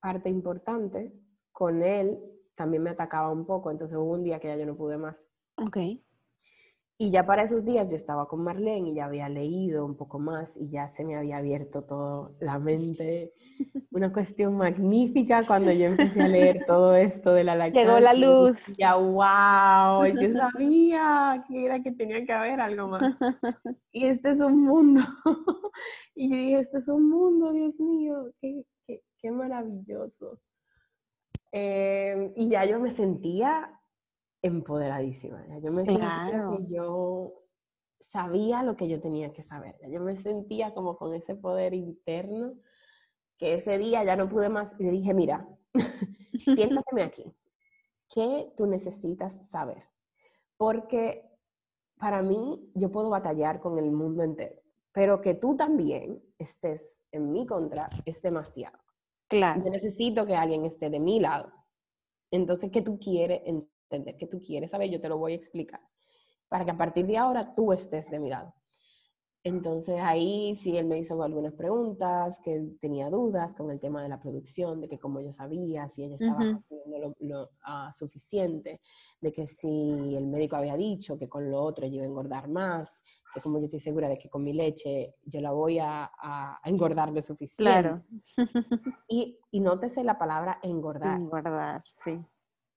parte importante, con él también me atacaba un poco, entonces hubo un día que ya yo no pude más. Ok. Y ya para esos días yo estaba con Marlene y ya había leído un poco más y ya se me había abierto todo la mente. [laughs] Una cuestión magnífica cuando yo empecé a leer todo esto de la lactancia. [laughs] Llegó la luz. Ya, wow, yo sabía que era que tenía que haber algo más. [laughs] Y este es un mundo. Y yo dije, esto es un mundo, Dios mío, qué, qué maravilloso. Em, y ya yo me sentía empoderadísima, ya yo me sentía que yo sabía lo que yo tenía que saber, ya yo me sentía como con ese poder interno que ese día ya no pude más y le dije, mira, [laughs] siéntate aquí, ¿qué tú necesitas saber? Porque para mí yo puedo batallar con el mundo entero, pero que tú también estés en mi contra es demasiado. Claro. Yo necesito que alguien esté de mi lado. Entonces, ¿qué tú quieres entender? ¿Qué tú quieres saber? Yo te lo voy a explicar. Para que a partir de ahora tú estés de mi lado. Entonces ahí sí él me hizo algunas preguntas, que tenía dudas con el tema de la producción, de que como yo sabía, si ella estaba haciendo lo, ah, suficiente, de que si el médico había dicho que con lo otro yo iba a engordar más, que como yo estoy segura de que con mi leche yo la voy a, a, engordar lo suficiente. Claro. [laughs] y, y nótese la palabra engordar. Engordar, sí.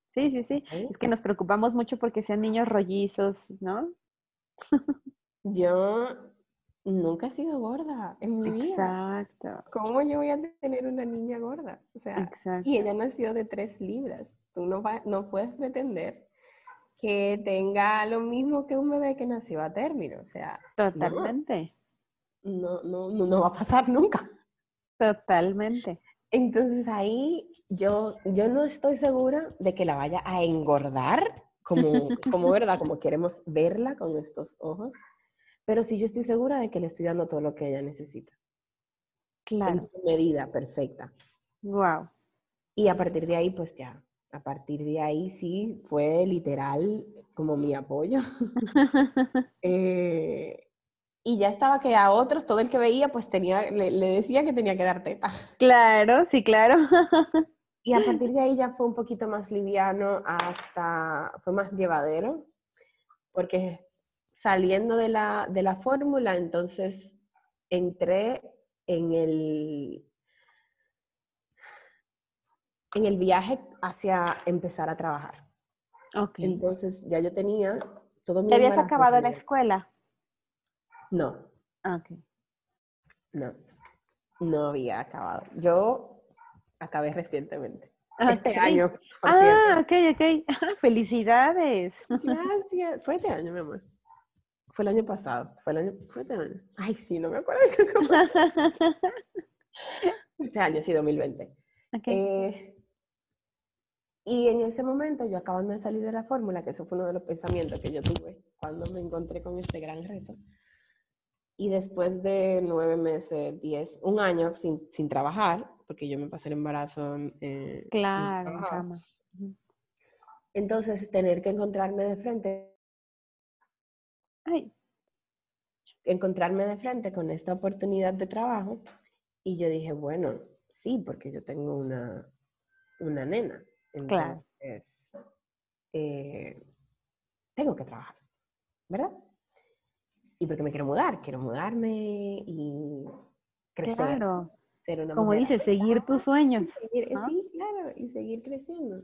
Sí, sí, sí. Es que nos preocupamos mucho porque sean niños rollizos, ¿no? Yo nunca he sido gorda en mi vida. Exacto. ¿Cómo yo voy a tener una niña gorda? O sea, y ella nació de tres libras. Tú no, no puedes pretender que tenga lo mismo que un bebé que nació a término. O sea, totalmente. No, no, no, no va a pasar nunca. Totalmente. Entonces ahí yo, yo no estoy segura de que la vaya a engordar, como, como verdad, como queremos verla con estos ojos, pero sí yo estoy segura de que le estoy dando todo lo que ella necesita. Claro. En su medida perfecta. Wow. Y a partir de ahí, pues ya, a partir de ahí sí fue literal como mi apoyo. [laughs] Eh, y ya estaba que a otros, todo el que veía, pues tenía, le, le decía que tenía que dar teta. [laughs] Claro, sí, claro. [laughs] Y a partir de ahí ya fue un poquito más liviano hasta, fue más llevadero, porque saliendo de la, de la fórmula, entonces entré en el, en el viaje hacia empezar a trabajar. Entonces ya yo tenía todo mi ¿Te habías acabado la escuela? No, Ah, Ok. no, no había acabado. Yo acabé recientemente. Este año, por Ah, cierto. ok, ok. [laughs] Felicidades. Gracias. Fue este año, mi amor. Fue el año pasado. Fue el año. Fue este año. Ay, sí, no me acuerdo. [laughs] este año, sí, 2020. Ok. Eh, y en ese momento, yo acabando de salir de la fórmula, que eso fue uno de los pensamientos que yo tuve cuando me encontré con este gran reto. Y después de nueve meses, diez, un año sin, sin trabajar, porque yo me pasé el embarazo en, eh, Claro, en cama. Entonces, tener que encontrarme de frente, Ay, encontrarme de frente con esta oportunidad de trabajo, y yo dije, bueno, sí, porque yo tengo una, una nena. Claro. Entonces, eh, tengo que trabajar, ¿verdad? Y porque me quiero mudar, quiero mudarme y crecer, claro. ser una Como dices, seguir tus sueños. seguir- ¿no? Sí, claro, y seguir creciendo.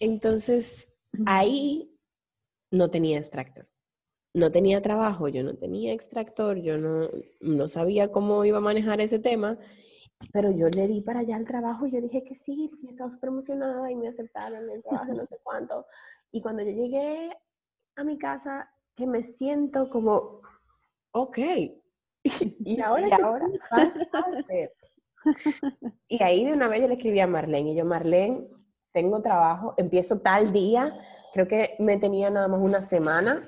Entonces, ahí no tenía extractor. No tenía trabajo, yo no tenía extractor, yo no, no sabía cómo iba a manejar ese tema, pero yo le di para allá el trabajo y yo dije que sí, porque yo estaba súper emocionada y me aceptaron el trabajo, no sé cuánto. Y cuando yo llegué a mi casa, que me siento como, ok, [laughs] ¿y ahora ¿Y qué ahora? vas a hacer? Y ahí de una vez yo le escribí a Marlene y yo, Marlene, tengo trabajo, empiezo tal día, creo que me tenía nada más una semana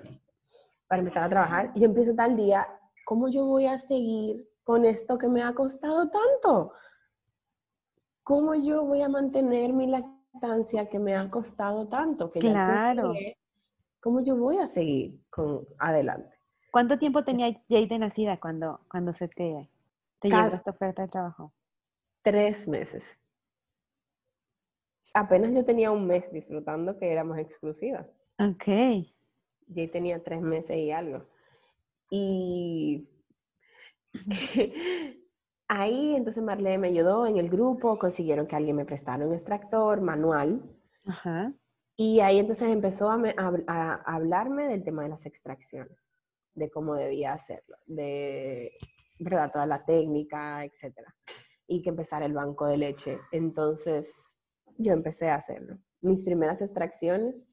para empezar a trabajar, y yo empiezo tal día, ¿cómo yo voy a seguir con esto que me ha costado tanto? ¿Cómo yo voy a mantener mi lactancia que me ha costado tanto? Que ya Claro. llegué? ¿Cómo yo voy a seguir con adelante? ¿Cuánto tiempo tenía Jade de nacida cuando, cuando se te, te llegó esta oferta de trabajo? Tres meses. Apenas yo tenía un mes disfrutando que éramos exclusivas. Ok. Jay tenía tres meses y algo. Y [laughs] ahí entonces Marlene me ayudó en el grupo, consiguieron que alguien me prestara un extractor manual. Ajá. Y ahí entonces empezó a, me- a a- hablarme del tema de las extracciones, de cómo debía hacerlo, de ¿verdad? toda la técnica, etcétera. Y que empezara el banco de leche. Entonces yo empecé a hacerlo. Mis primeras extracciones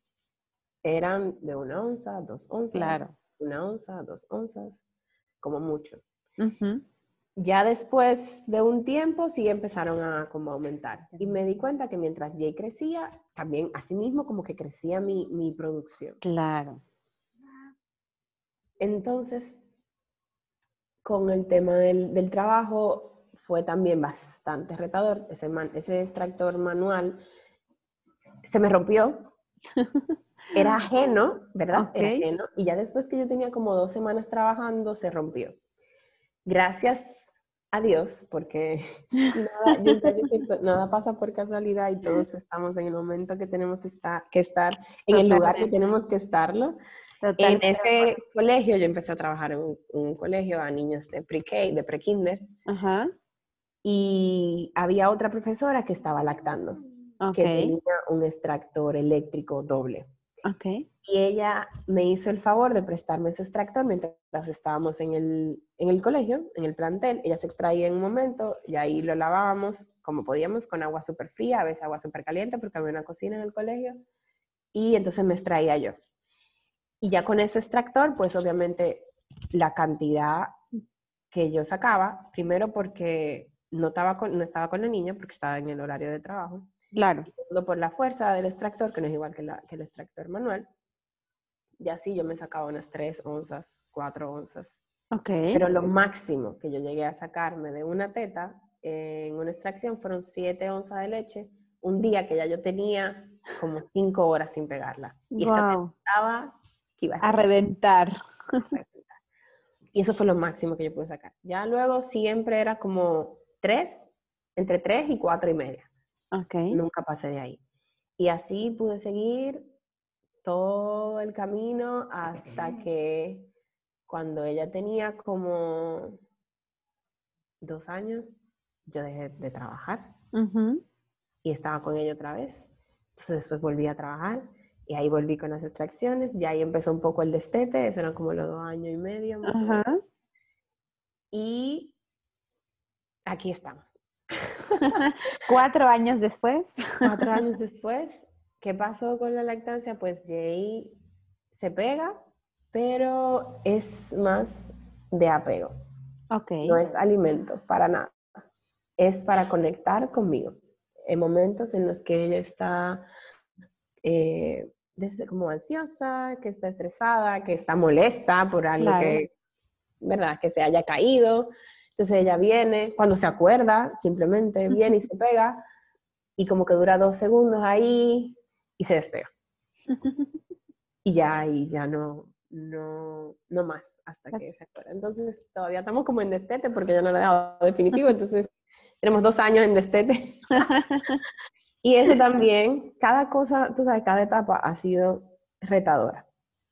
eran de una onza, dos onzas, Claro. una onza, dos onzas, como mucho. Ujú. Ya después de un tiempo sí empezaron a como aumentar. Y me di cuenta que mientras Jay crecía, también así mismo como que crecía mi, mi producción. Claro. Entonces, con el tema del, del trabajo fue también bastante retador. Ese, man- ese extractor manual se me rompió. [laughs] Era ajeno, ¿verdad? Era Ok. ajeno. Y ya después que yo tenía como dos semanas trabajando, se rompió. Gracias a Dios, porque [laughs] nada, yo- yo siento, nada pasa por casualidad y todos estamos en el momento que tenemos esta- que estar, en el lugar que Totalmente. tenemos que estarlo. En Totalmente de ese colegio yo empecé a trabajar en un, un colegio a niños de pre-K, de pre-kinder, Ajá. y había otra profesora que estaba lactando, Ok. que tenía un extractor eléctrico doble. Y ella me hizo el favor de prestarme ese extractor mientras estábamos en el, en el colegio, en el plantel. Ella se extraía en un momento y ahí lo lavábamos como podíamos, con agua súper fría, a veces agua súper caliente, porque había una cocina en el colegio. Y entonces me extraía yo. Y ya con ese extractor, pues obviamente la cantidad que yo sacaba, primero porque no estaba con, no estaba con la niña porque estaba en el horario de trabajo. Claro. Por la fuerza del extractor, que no es igual que, la, que el extractor manual, y así yo me sacaba unas 3 onzas, 4 onzas. Ok. Pero lo máximo que yo llegué a sacarme de una teta en una extracción fueron 7 onzas de leche, un día que ya yo tenía como 5 horas sin pegarla. Y eso Guau. estaba que iba a A reventar. [laughs] Y eso fue lo máximo que yo pude sacar. Ya luego siempre era como 3, entre 3 y 4 y media. Ok. Nunca pasé de ahí. Y así pude seguir todo el camino hasta que cuando ella tenía como dos años, yo dejé de trabajar y estaba con ella otra vez. Entonces después volví a trabajar y ahí volví con las extracciones. Ya ahí empezó un poco el destete, eso eran como los dos años y medio más o menos. Ajá. Y aquí estamos. [laughs] Cuatro años después. Cuatro años [laughs] después, ¿qué pasó con la lactancia? Pues Jay se pega, pero es más de apego. Ok. No es alimento, para nada. Es para conectar conmigo. En momentos en los que ella está eh, como ansiosa, que está estresada, que está molesta por algo Claro. que, ¿verdad? Que se haya caído. Entonces ella viene, cuando se acuerda, simplemente viene y se pega, y como que dura dos segundos ahí y se despega. Y ya, y ya no, no, no más hasta que se acuerda. Entonces todavía estamos como en destete porque ya no lo he dado definitivo, entonces tenemos dos años en destete. y eso también, cada cosa, tú sabes, cada etapa ha sido retadora.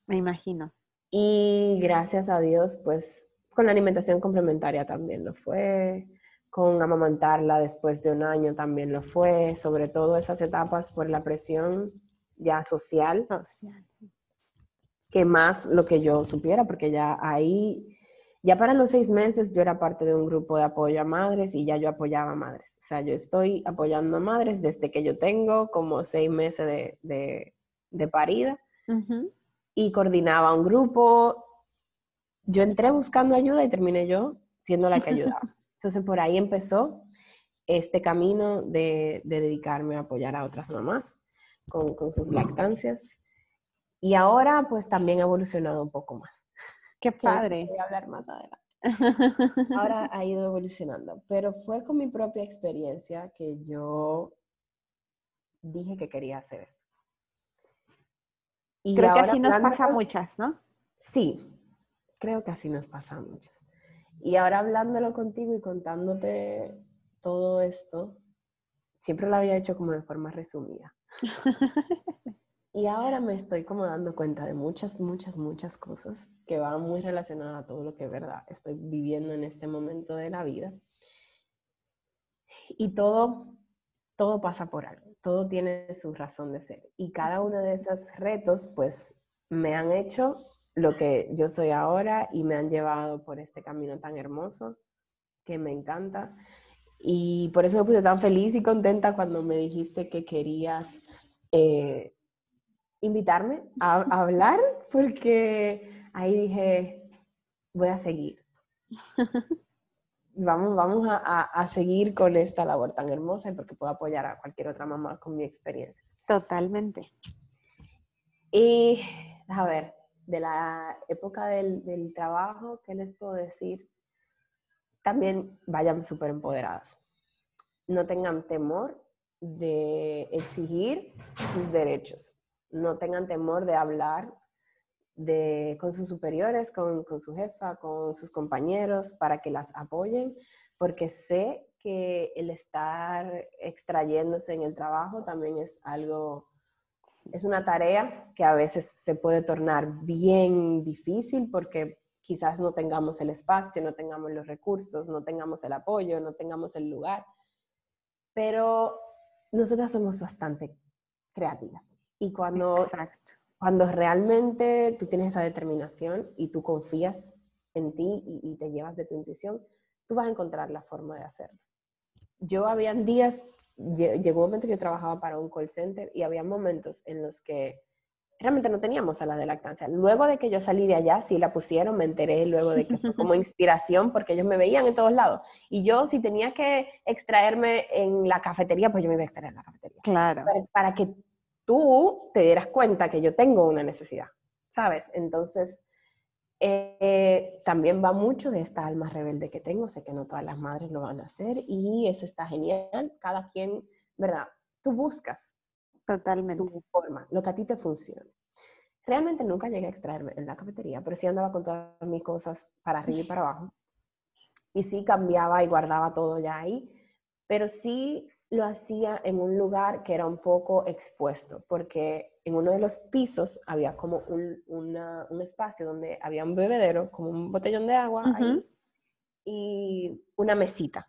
Me imagino. Y gracias a Dios, pues con la alimentación complementaria también lo fue, con amamantarla después de un año también lo fue, sobre todo esas etapas por la presión ya social, Social. que más lo que yo supiera, porque ya ahí, ya para los seis meses yo era parte de un grupo de apoyo a madres y ya yo apoyaba a madres. O sea, yo estoy apoyando a madres desde que yo tengo como seis meses de, de, de parida y coordinaba un grupo. Yo entré buscando ayuda y terminé yo siendo la que ayudaba. [laughs] Entonces por ahí empezó este camino de, de dedicarme a apoyar a otras mamás con, con sus lactancias. Y ahora pues también ha evolucionado un poco más. Qué que padre. Voy a hablar más adelante. [laughs] Ahora ha ido evolucionando, pero fue con mi propia experiencia que yo dije que quería hacer esto. Y Creo que así nos pasa a muchas, ¿no? Sí, creo que así nos pasa a muchas. Y ahora hablándolo contigo y contándote todo esto, siempre lo había hecho como de forma resumida. [laughs] Y ahora me estoy como dando cuenta de muchas, muchas, muchas cosas que van muy relacionadas a todo lo que es verdad estoy viviendo en este momento de la vida. Y todo, todo pasa por algo, todo tiene su razón de ser. Y cada uno de esos retos, pues, me han hecho lo que yo soy ahora y me han llevado por este camino tan hermoso que me encanta. Y por eso me puse tan feliz y contenta cuando me dijiste que querías eh, invitarme a, a hablar, porque ahí dije, voy a seguir. Vamos, vamos a, a- a seguir con esta labor tan hermosa y porque puedo apoyar a cualquier otra mamá con mi experiencia. Totalmente. Y a ver, de la época del, del trabajo, ¿qué les puedo decir? También vayan súper empoderadas. No tengan temor de exigir sus derechos. No tengan temor de hablar de, con sus superiores, con, con su jefa, con sus compañeros, para que las apoyen, porque sé que el estar extrayéndose en el trabajo también es algo es una tarea que a veces se puede tornar bien difícil porque quizás no tengamos el espacio, no tengamos los recursos, no tengamos el apoyo, no tengamos el lugar. Pero nosotras somos bastante creativas. Y cuando, Exacto. cuando realmente tú tienes esa determinación y tú confías en ti y, y te llevas de tu intuición, tú vas a encontrar la forma de hacerlo. Yo habían días llegó un momento que yo trabajaba para un call center y había momentos en los que realmente no teníamos salas de lactancia. Luego de que yo salí de allá, sí la pusieron, me enteré luego de que fue como [laughs] inspiración porque ellos me veían en todos lados. Y yo si tenía que extraerme en la cafetería, pues yo me iba a extraer en la cafetería. Claro. Para, para que tú te dieras cuenta que yo tengo una necesidad, ¿sabes? Entonces, eh, también va mucho de esta alma rebelde que tengo. Sé que no todas las madres lo van a hacer y eso está genial. Cada quien, ¿verdad? Tú buscas Totalmente. tu forma, lo que a ti te funcione. Realmente nunca llegué a extraerme en la cafetería, pero sí andaba con todas mis cosas para arriba y para abajo. Y sí cambiaba y guardaba todo ya ahí, pero sí lo hacía en un lugar que era un poco expuesto, porque en uno de los pisos había como un, una- un espacio donde había un bebedero, como un botellón de agua ahí, y una mesita.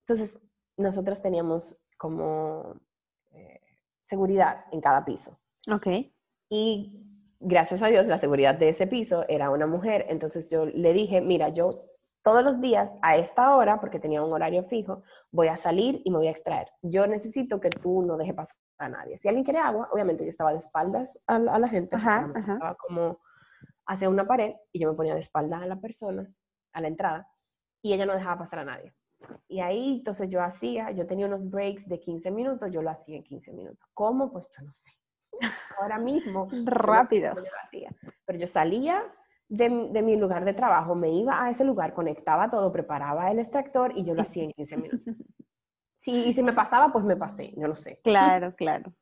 Entonces, nosotros teníamos como eh, seguridad en cada piso. Ok. Y gracias a Dios, la seguridad de ese piso era una mujer. Entonces yo le dije, mira, yo todos los días a esta hora, porque tenía un horario fijo, voy a salir y me voy a extraer. Yo necesito que tú no dejes pasar a nadie. Si alguien quiere agua, obviamente yo estaba de espaldas a, la- a la gente, Ajá, estaba como hacia una pared y yo me ponía de espaldas a la persona, a la entrada, y ella no dejaba pasar a nadie. Y ahí entonces yo hacía, yo tenía unos breaks de 15 minutos, yo lo hacía en 15 minutos. ¿Cómo? Pues yo no sé. Ahora mismo. [laughs] Rápido. yo lo hacía. Pero yo salía de, mi- de mi lugar de trabajo, me iba a ese lugar, conectaba todo, preparaba el extractor y yo lo hacía en 15 minutos. [laughs] Sí, y si me pasaba, pues me pasé, yo no sé. Claro, claro.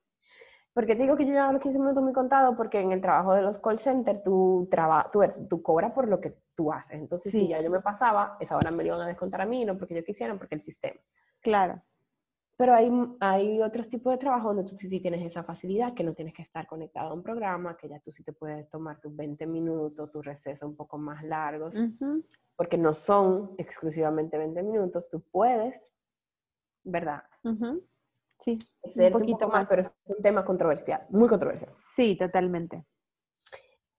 Porque te digo que yo llevaba los 15 minutos muy contados porque en el trabajo de los call centers tú, traba, tú, tú cobras por lo que tú haces. Entonces, Sí. si ya yo me pasaba, esa hora me lo iban a descontar a mí, no porque yo quisiera, porque el sistema. Claro. Pero hay, hay otros tipos de trabajo donde tú sí tienes esa facilidad, que no tienes que estar conectado a un programa, que ya tú sí te puedes tomar tus 20 minutos, tus recesos un poco más largos, porque no son exclusivamente 20 minutos, tú puedes, ¿verdad? Sí, un, poquito poco más, más. pero es un tema controversial, muy controversial. sí, totalmente.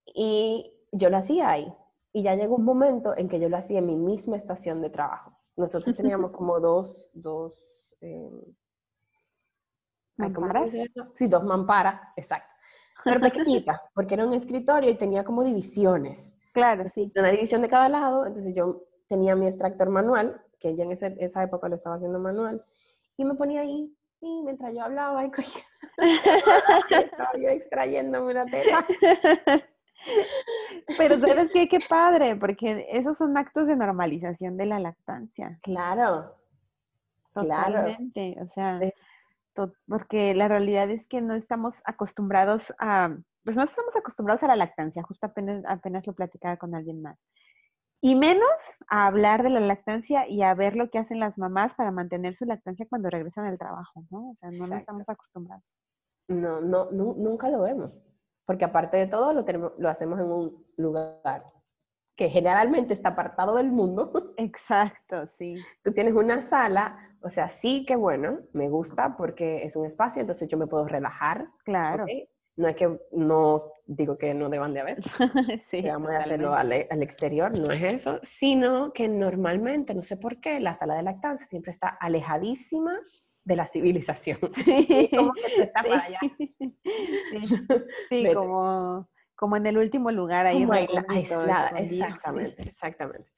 Y yo lo hacía ahí. Y ya llegó un momento en que yo lo hacía en mi misma estación de trabajo. Nosotros [laughs] teníamos como dos, dos, eh, ay, ¿cómo ¿Mamparas? Sí, dos mamparas, exacto. Pero pequeñitas, [laughs] porque era un escritorio y tenía como divisiones. Claro, sí. Una división de cada lado, entonces yo tenía mi extractor manual, que ya en ese- esa época lo estaba haciendo manual, y me ponía ahí, y mientras yo hablaba, y [laughs] cogía- estaba yo extrayéndome una tela. [laughs] Pero sabes qué, qué padre, porque esos son actos de normalización de la lactancia. Claro, claro. Totalmente. O sea, porque la realidad es que no estamos acostumbrados a, pues no estamos acostumbrados a la lactancia, justo apenas, apenas lo platicaba con alguien más. Y menos a hablar de la lactancia y a ver lo que hacen las mamás para mantener su lactancia cuando regresan al trabajo, ¿no? O sea, no, no Exacto. estamos acostumbrados. No, no, nu- nunca lo vemos. Porque aparte de todo, lo, tenemos, lo hacemos en un lugar que generalmente está apartado del mundo. [laughs] Exacto, sí. Tú tienes una sala, o sea, sí que bueno, me gusta porque es un espacio, entonces yo me puedo relajar. Claro. ¿ok? No es que no digo que no deban de haber, [laughs] sí, que vamos a hacerlo totalmente. al, al exterior, no es eso, sino que normalmente, no sé por qué, la sala de lactancia siempre está alejadísima de la civilización. [laughs] Y como que tú estás para allá. Sí, sí, como, como en el último lugar ahí aislada, escondido, sí. exactamente, exactamente.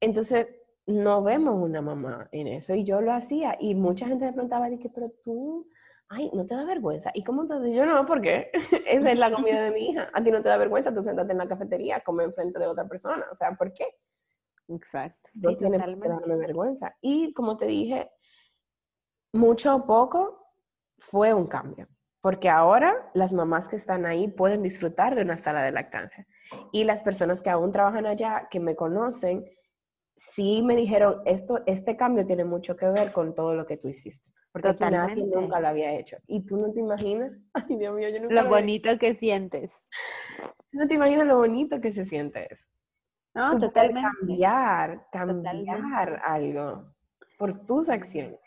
Entonces, no vemos una mamá en eso, y yo lo hacía, y mucha gente me preguntaba, dije, pero tú, ay, ¿no te da vergüenza? ¿Y cómo te Yo no, ¿por qué? [laughs] Esa es la comida de mi hija. A ti no te da vergüenza, tú sentate en la cafetería, come enfrente de otra persona, o sea, ¿por qué? Exacto. No sí, tiene totalmente. darme vergüenza. Y como te dije, mucho o poco fue un cambio, porque ahora las mamás que están ahí pueden disfrutar de una sala de lactancia. Y las personas que aún trabajan allá, que me conocen, sí me dijeron, esto, este cambio tiene mucho que ver con todo lo que tú hiciste. Porque Totalmente. nunca lo había hecho. Y tú no te imaginas, [laughs] ay Dios mío, yo nunca Lo bonito que sientes. Tú no te imaginas lo bonito que se siente eso. No, Tú totalmente. cambiar, Totalmente. cambiar algo por tus acciones.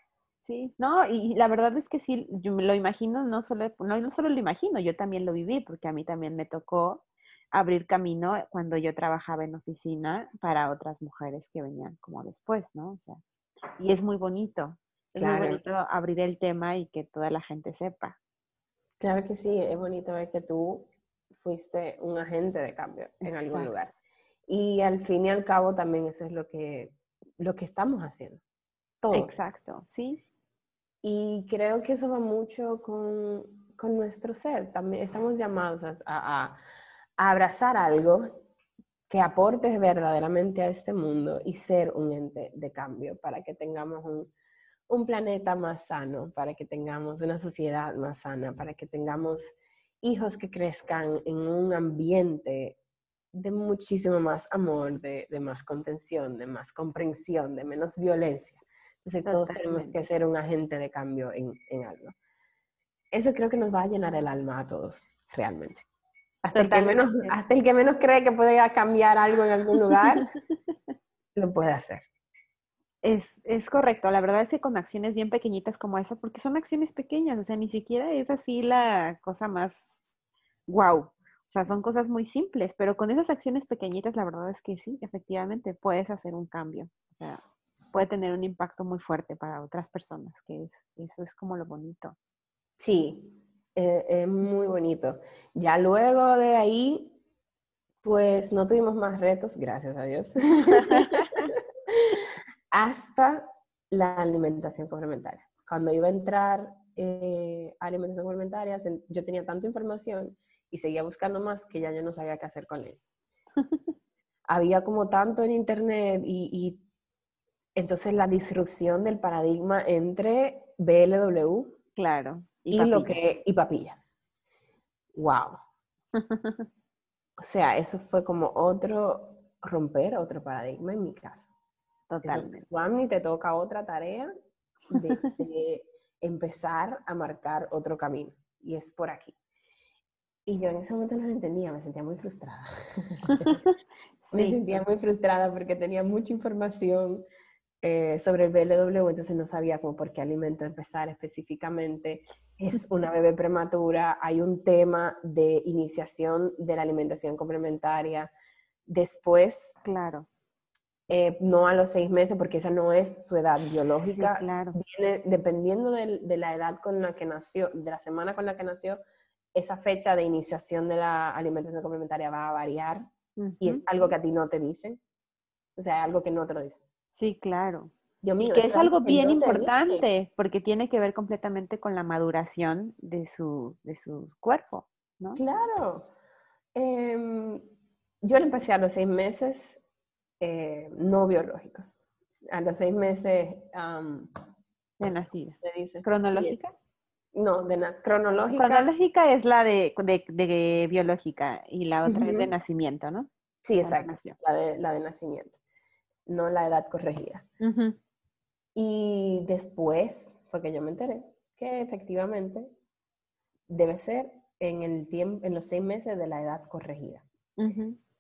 Sí, no, y la verdad es que sí, yo me lo imagino, no solo, no, no solo lo imagino, yo también lo viví, porque a mí también me tocó abrir camino cuando yo trabajaba en oficina para otras mujeres que venían como después, ¿no? O sea, y es muy bonito, es Claro. muy bonito abrir el tema y que toda la gente sepa. Claro que sí, es bonito ver que tú fuiste un agente de cambio en algún lugar. Y al fin y al cabo también eso es lo que, lo que estamos haciendo. Todos. Exacto, sí. Y creo que eso va mucho con, con nuestro ser. También estamos llamados a, a, abrazar algo que aporte verdaderamente a este mundo y ser un ente de cambio para que tengamos un, un planeta más sano, para que tengamos una sociedad más sana, para que tengamos hijos que crezcan en un ambiente de muchísimo más amor, de, más contención, de más comprensión, de menos violencia. Entonces todos tenemos que ser un agente de cambio en, algo. Eso creo que nos va a llenar el alma a todos, realmente. Hasta el, que menos, hasta el que menos cree que puede cambiar algo en algún lugar, [laughs] lo puede hacer. Es, es, correcto, la verdad es que con acciones bien pequeñitas como esa, porque son acciones pequeñas, o sea, ni siquiera es así la cosa más wow. O sea, son cosas muy simples, pero con esas acciones pequeñitas, la verdad es que sí, efectivamente, puedes hacer un cambio. O sea, puede tener un impacto muy fuerte para otras personas, que es, eso es como lo bonito. Sí, eh, es muy bonito. Ya luego de ahí, pues no tuvimos más retos, gracias a Dios. [laughs] [laughs] hasta la alimentación complementaria. Cuando iba a entrar eh, a alimentación complementaria, yo tenía tanta información y seguía buscando más que ya yo no sabía qué hacer con él. [laughs] Había como tanto en internet y, entonces la disrupción del paradigma entre BLW claro, y, lo que y papillas. Wow. [laughs] o sea, eso fue como otro romper otro paradigma en mi casa. Totalmente. Swami, te toca otra tarea [laughs] de, empezar a marcar otro camino. Y es por aquí. Y yo en ese momento no lo entendía, me sentía muy frustrada. [laughs] me sentía muy frustrada porque tenía mucha información eh, sobre el BLW, entonces no sabía cómo por qué alimento empezar específicamente. Es [laughs] una bebé prematura, hay un tema de iniciación de la alimentación complementaria. Después, claro. Eh, no a los seis meses, porque esa no es su edad biológica. claro. Viene, dependiendo de, la edad con la que nació, de la semana con la que nació, esa fecha de iniciación de la alimentación complementaria va a variar y es algo que a ti no te dicen. O sea, algo que no te lo dicen. Sí, claro. Dios mío, que es algo bien importante porque tiene que ver completamente con la maduración de su, de su cuerpo, ¿no? Claro. Em, yo le empecé a los seis meses eh, no biológicos. A los seis meses... de nacida. ¿Cronológica? no, de cronológica. Cronológica es la de, de, biológica y la otra es de nacimiento, ¿no? Sí, exacto. La de, la de nacimiento, no la edad corregida. Y después fue que yo me enteré que efectivamente debe ser en, el tiempo, en los seis meses de la edad corregida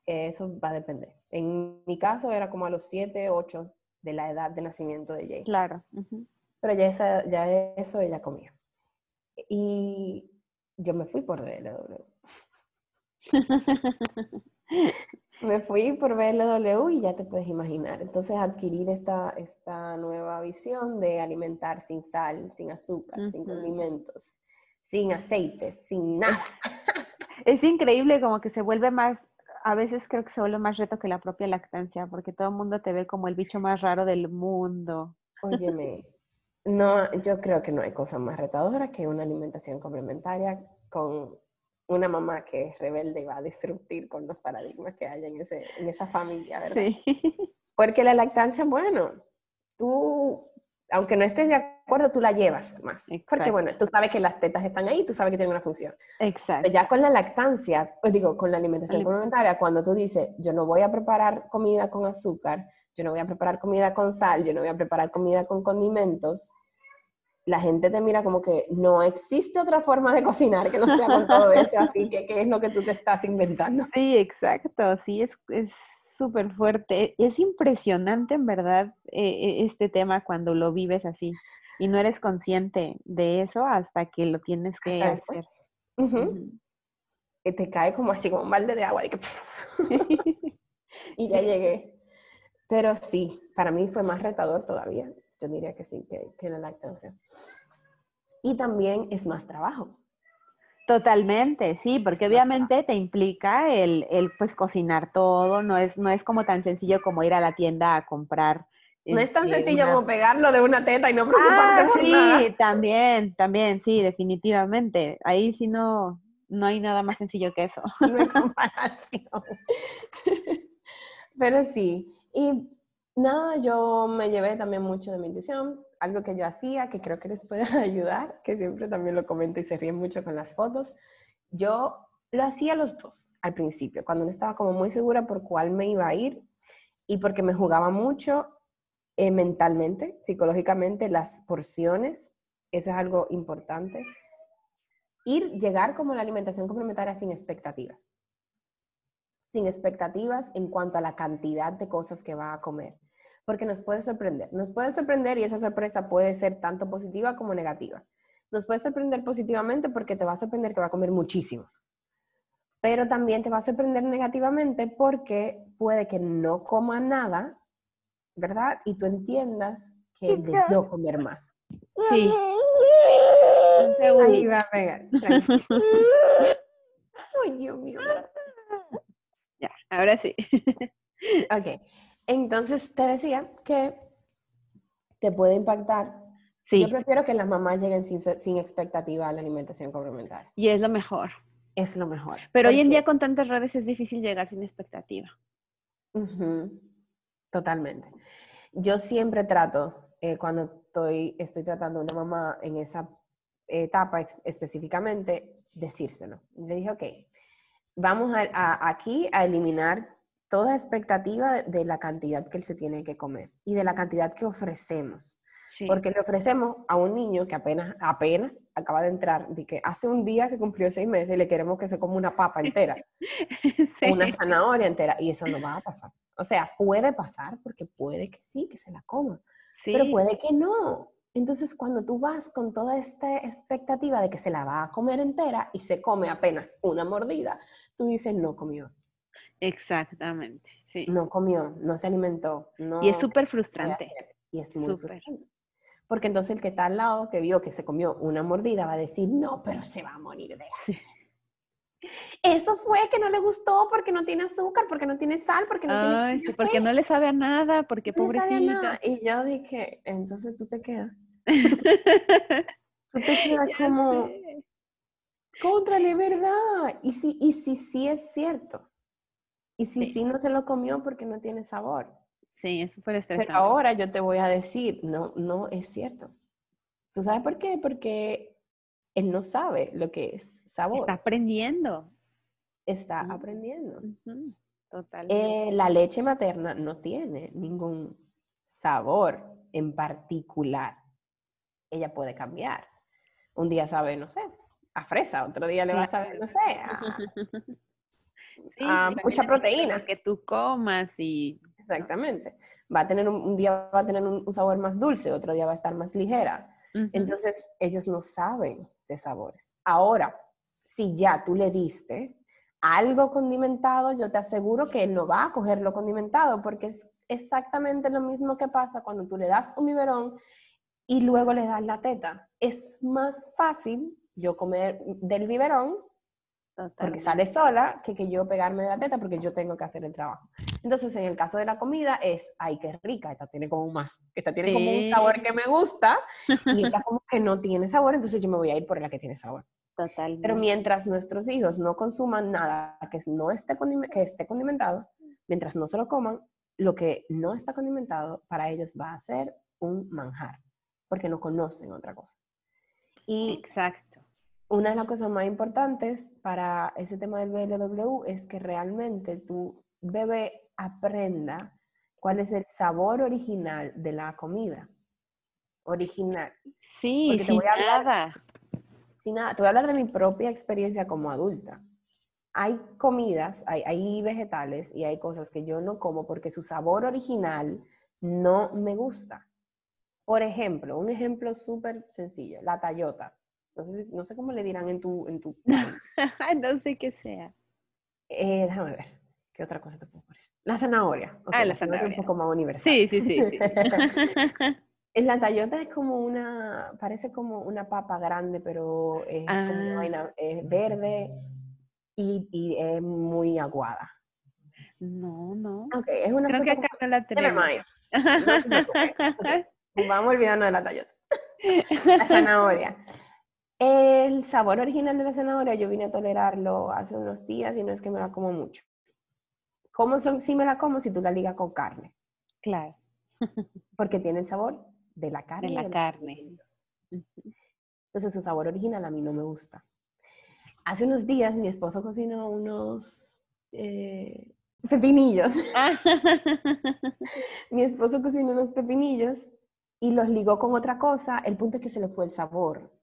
eso va a depender. En mi caso era como a los 7, 8 de la edad de nacimiento de Jay. Claro. Pero ya, esa, ya eso ella comía. Y yo me fui por BLW. [laughs] me fui por BLW y ya te puedes imaginar. Entonces adquirir esta, esta nueva visión de alimentar sin sal, sin azúcar, sin condimentos, sin aceites, sin nada. [laughs] Es increíble como que se vuelve más a veces creo que se vuelve más reto que la propia lactancia, porque todo el mundo te ve como el bicho más raro del mundo. Óyeme, no, yo creo que no hay cosa más retadora que una alimentación complementaria con una mamá que es rebelde y va a disruptir con los paradigmas que hay en, ese, en esa familia, ¿verdad? Sí. [laughs] Porque la lactancia, bueno, tú aunque no estés de acuerdo, tú la llevas más. Porque bueno, tú sabes que las tetas están ahí, tú sabes que tienen una función. Exacto. Pero ya con la lactancia, pues digo, con la alimentación complementaria, cuando tú dices, yo no voy a preparar comida con azúcar, yo no voy a preparar comida con sal, yo no voy a preparar comida con condimentos, la gente te mira como que no existe otra forma de cocinar que no sea con todo eso, así que ¿qué es lo que tú te estás inventando? Sí, exacto, sí, es, es súper fuerte. Es impresionante, en verdad, eh, eh, este tema cuando lo vives así y no eres consciente de eso hasta que lo tienes que hacer. Que te cae como así, como un balde de agua y, que, [laughs] [laughs] y ya llegué. Pero sí, para mí fue más retador todavía. Yo diría que sí, que, que la lactancia. Y también es más trabajo. Totalmente, sí, porque obviamente te implica el, el, pues cocinar todo, no es, no es como tan sencillo como ir a la tienda a comprar. No es tan este, sencillo como pegarlo de una teta y no preocuparte ah, por sí, nada. también, también, sí, definitivamente. Ahí sí no, no hay nada más sencillo que eso. [laughs] No hay comparación. Pero sí, y nada, yo me llevé también mucho de mi intuición, algo que yo hacía, que creo que les puede [laughs] ayudar, que siempre también lo comento y se ríen mucho con las fotos. Yo lo hacía los dos al principio, cuando no estaba como muy segura por cuál me iba a ir y porque me jugaba mucho eh, mentalmente, psicológicamente, las porciones, eso es algo importante. Ir, llegar como la alimentación complementaria sin expectativas. Sin expectativas en cuanto a la cantidad de cosas que va a comer porque nos puede sorprender. Nos puede sorprender y esa sorpresa puede ser tanto positiva como negativa. Nos puede sorprender positivamente porque te va a sorprender que va a comer muchísimo. Pero también te va a sorprender negativamente porque puede que no coma nada, ¿verdad? Y tú entiendas que debió comer más. Sí. Ahí va a pegar. [laughs] Ay, Dios mío. Ya, ahora sí. Ok. Entonces te decía que te puede impactar. Sí. Yo prefiero que las mamás lleguen sin, sin expectativa a la alimentación complementaria. Y es lo mejor. Es lo mejor. Pero hoy en día con tantas redes es difícil llegar sin expectativa. Totalmente. Yo siempre trato, eh, cuando estoy, estoy tratando a una mamá en esa etapa específicamente, decírselo. Le dije, ok, vamos a, aquí a eliminar toda expectativa de la cantidad que él se tiene que comer y de la cantidad que ofrecemos. Porque le ofrecemos a un niño que apenas, apenas acaba de entrar, de que hace un día que cumplió seis meses y le queremos que se coma una papa entera, [laughs] una zanahoria entera, y eso no va a pasar. O sea, puede pasar porque puede que sí, que se la coma, pero puede que no. Entonces, cuando tú vas con toda esta expectativa de que se la va a comer entera y se come apenas una mordida, tú dices, no comió. Exactamente, sí. No comió, no se alimentó. No y es súper frustrante. Y es muy frustrante. Porque entonces el que está al lado, que vio que se comió una mordida, va a decir, no, pero se va a morir de hambre. Eso fue que no le gustó porque no tiene azúcar, porque no tiene sal, porque no Ay, tiene... Sí, porque no le sabe a nada, porque no pobrecita. Y yo dije, entonces tú te quedas. [laughs] tú te quedas como... Contrale, ¿verdad? Y si, y si sí es cierto. Y si sí. no se lo comió porque no tiene sabor. Sí, es súper estresante. Pero ahora yo te voy a decir, no, no es cierto. ¿Tú sabes por qué? Porque él no sabe lo que es sabor. Está aprendiendo. Está aprendiendo. Total. Eh, la leche materna no tiene ningún sabor en particular. Ella puede cambiar. Un día sabe, no sé, a fresa, otro día le va a saber, no sé, a, [laughs] Sí, ah, mucha proteína. Que tú comas y... Exactamente. Va a tener un, día va a tener un, sabor más dulce, otro día va a estar más ligera. Entonces, ellos no saben de sabores. Ahora, si ya tú le diste algo condimentado, yo te aseguro que él no va a coger lo condimentado, porque es exactamente lo mismo que pasa cuando tú le das un biberón y luego le das la teta. Es más fácil yo comer del biberón porque sale sola que que yo pegarme de la teta porque yo tengo que hacer el trabajo. Entonces, en el caso de la comida es, ay, qué rica, esta tiene como más, esta tiene como un sabor que me gusta y [laughs] esta como que no tiene sabor, entonces yo me voy a ir por la que tiene sabor. Totalmente. Pero mientras nuestros hijos no consuman nada que no esté, que esté condimentado, mientras no se lo coman, lo que no está condimentado para ellos va a ser un manjar, porque no conocen otra cosa. Y Exacto una de las cosas más importantes para ese tema del BLW es que realmente tu bebé aprenda cuál es el sabor original de la comida. Original. Sí, sin nada. Sin nada. Te voy a hablar de mi propia experiencia como adulta. Hay comidas, hay, hay vegetales y hay cosas que yo no como porque su sabor original no me gusta. Por ejemplo, un ejemplo súper sencillo, la tallota. No sé, no sé cómo le dirán en tu... En tu [laughs] no sé qué sea. Eh, déjame ver. ¿Qué otra cosa te puedo poner? La zanahoria. ah, la zanahoria. Un poco más universal. Sí, sí, sí. [laughs] [laughs] El latayota es como una, parece como una papa grande, pero es como una Ah. vaina es verde y, y es muy aguada. No, no. Ok, es una Creo que acá no la como- tenemos. No te preocupes. Ok, Vamos olvidando de la tallota. La zanahoria. El sabor original de la zanahoria yo vine a tolerarlo hace unos días y no es que me la como mucho. ¿Cómo son, si me la como si tú la ligas con carne? Claro. [laughs] Porque tiene el sabor de la carne. y la los carne. Entonces su sabor original a mí no me gusta. Hace unos días mi esposo cocinó unos eh, pepinillos. [laughs] mi esposo cocinó unos pepinillos y los ligó con otra cosa. El punto es que se le fue el sabor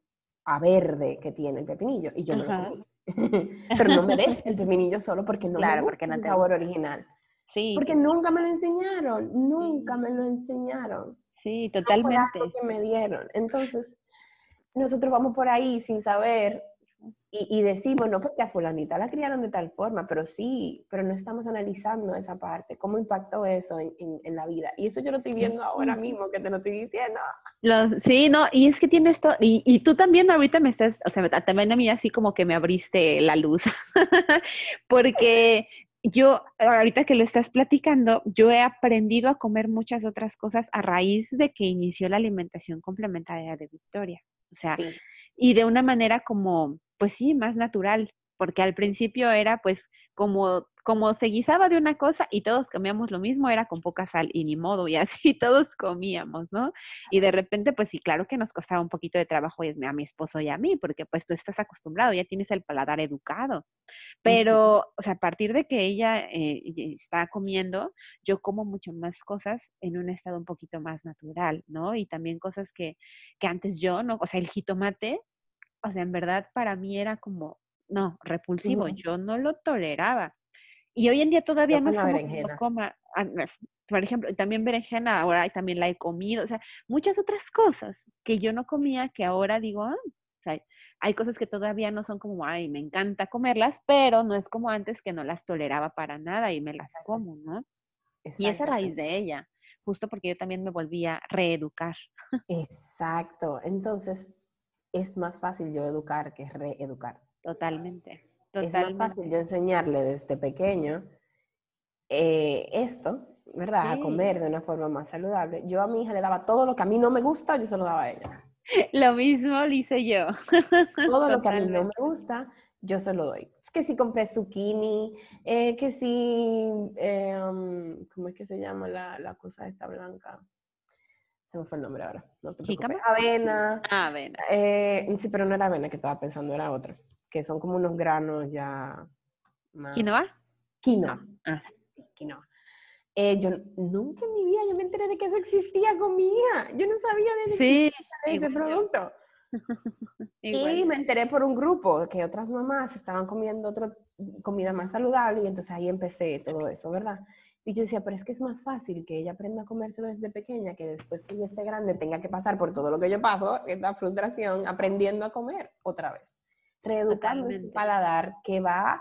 a verde que tiene el pepinillo y yo me Ajá. lo [laughs] comí. Pero no me des el pepinillo solo porque no Claro, me gusta porque no te sabor original. sí, Porque nunca me lo enseñaron, nunca me lo enseñaron. sí, No fue totalmente. algo que me dieron. Entonces, nosotros vamos por ahí sin saber y, y decimos, no, porque a fulanita la criaron de tal forma, pero sí, pero no estamos analizando esa parte, cómo impactó eso en, en- en la vida. Y eso yo lo estoy viendo ahora mismo, que te lo estoy diciendo. Los- sí, no, y es que tienes todo, y, y tú también ahorita me estás, o sea, también a mí así como que me abriste la luz, [laughs] porque yo, ahorita que lo estás platicando, yo he aprendido a comer muchas otras cosas a raíz de que inició la alimentación complementaria de Victoria, o sea, Sí, y de una manera como, pues sí, más natural, porque al principio era pues como, como se guisaba de una cosa y todos comíamos lo mismo, era con poca sal y ni modo, y así [laughs] todos comíamos, ¿no? Y de repente, pues sí, claro que nos costaba un poquito de trabajo y a mi esposo y a mí, porque pues tú estás acostumbrado, ya tienes el paladar educado. Pero, o sea, a partir de que ella eh, está comiendo, yo como mucho más cosas en un estado un poquito más natural, ¿no? Y también cosas que, que antes yo, ¿no? O sea, el jitomate, o sea, en verdad para mí era como, no, repulsivo, yo no lo toleraba. Y hoy en día todavía no es como que berenjena. coma. Por ejemplo, también berenjena, ahora también la he comido, o sea, muchas otras cosas que yo no comía que ahora digo, ah, o sea, hay cosas que todavía no son como, ay, me encanta comerlas, pero no es como antes que no las toleraba para nada y me las como, ¿no? Y es a raíz de ella, justo porque yo también me volví a reeducar. Exacto. Entonces, es más fácil yo educar que reeducar. Totalmente. Es más fácil yo enseñarle desde pequeño eh, esto, ¿verdad? A comer de una forma más saludable. Yo a mi hija le daba todo lo que a mí no me gusta, yo se lo daba a ella. [laughs] Lo mismo lo hice yo. [laughs] Todo lo que a mí no me gusta, yo se lo doy. Es que si compré zucchini, eh, que si, eh, um, ¿cómo es que se llama la, la cosa esta blanca? Se me fue el nombre ahora. No te. Avena. Ah, bueno. eh, sí, pero no era avena que estaba pensando, era otra. Que son como unos granos ya más... ¿Quinoa? Quinoa. Ah. Sí, quinoa. Eh, yo nunca en mi vida yo me enteré de que eso existía con mi hija. Yo no sabía de Sí, existía ese producto. [laughs] igual Y me enteré por un grupo que otras mamás estaban comiendo otra comida más saludable y entonces ahí empecé todo eso, ¿verdad? Y yo decía, pero es que es más fácil que ella aprenda a comérselo desde pequeña que después que ella esté grande tenga que pasar por todo lo que yo paso, esta frustración, aprendiendo a comer otra vez. Reeducando ese Totalmente. paladar que va,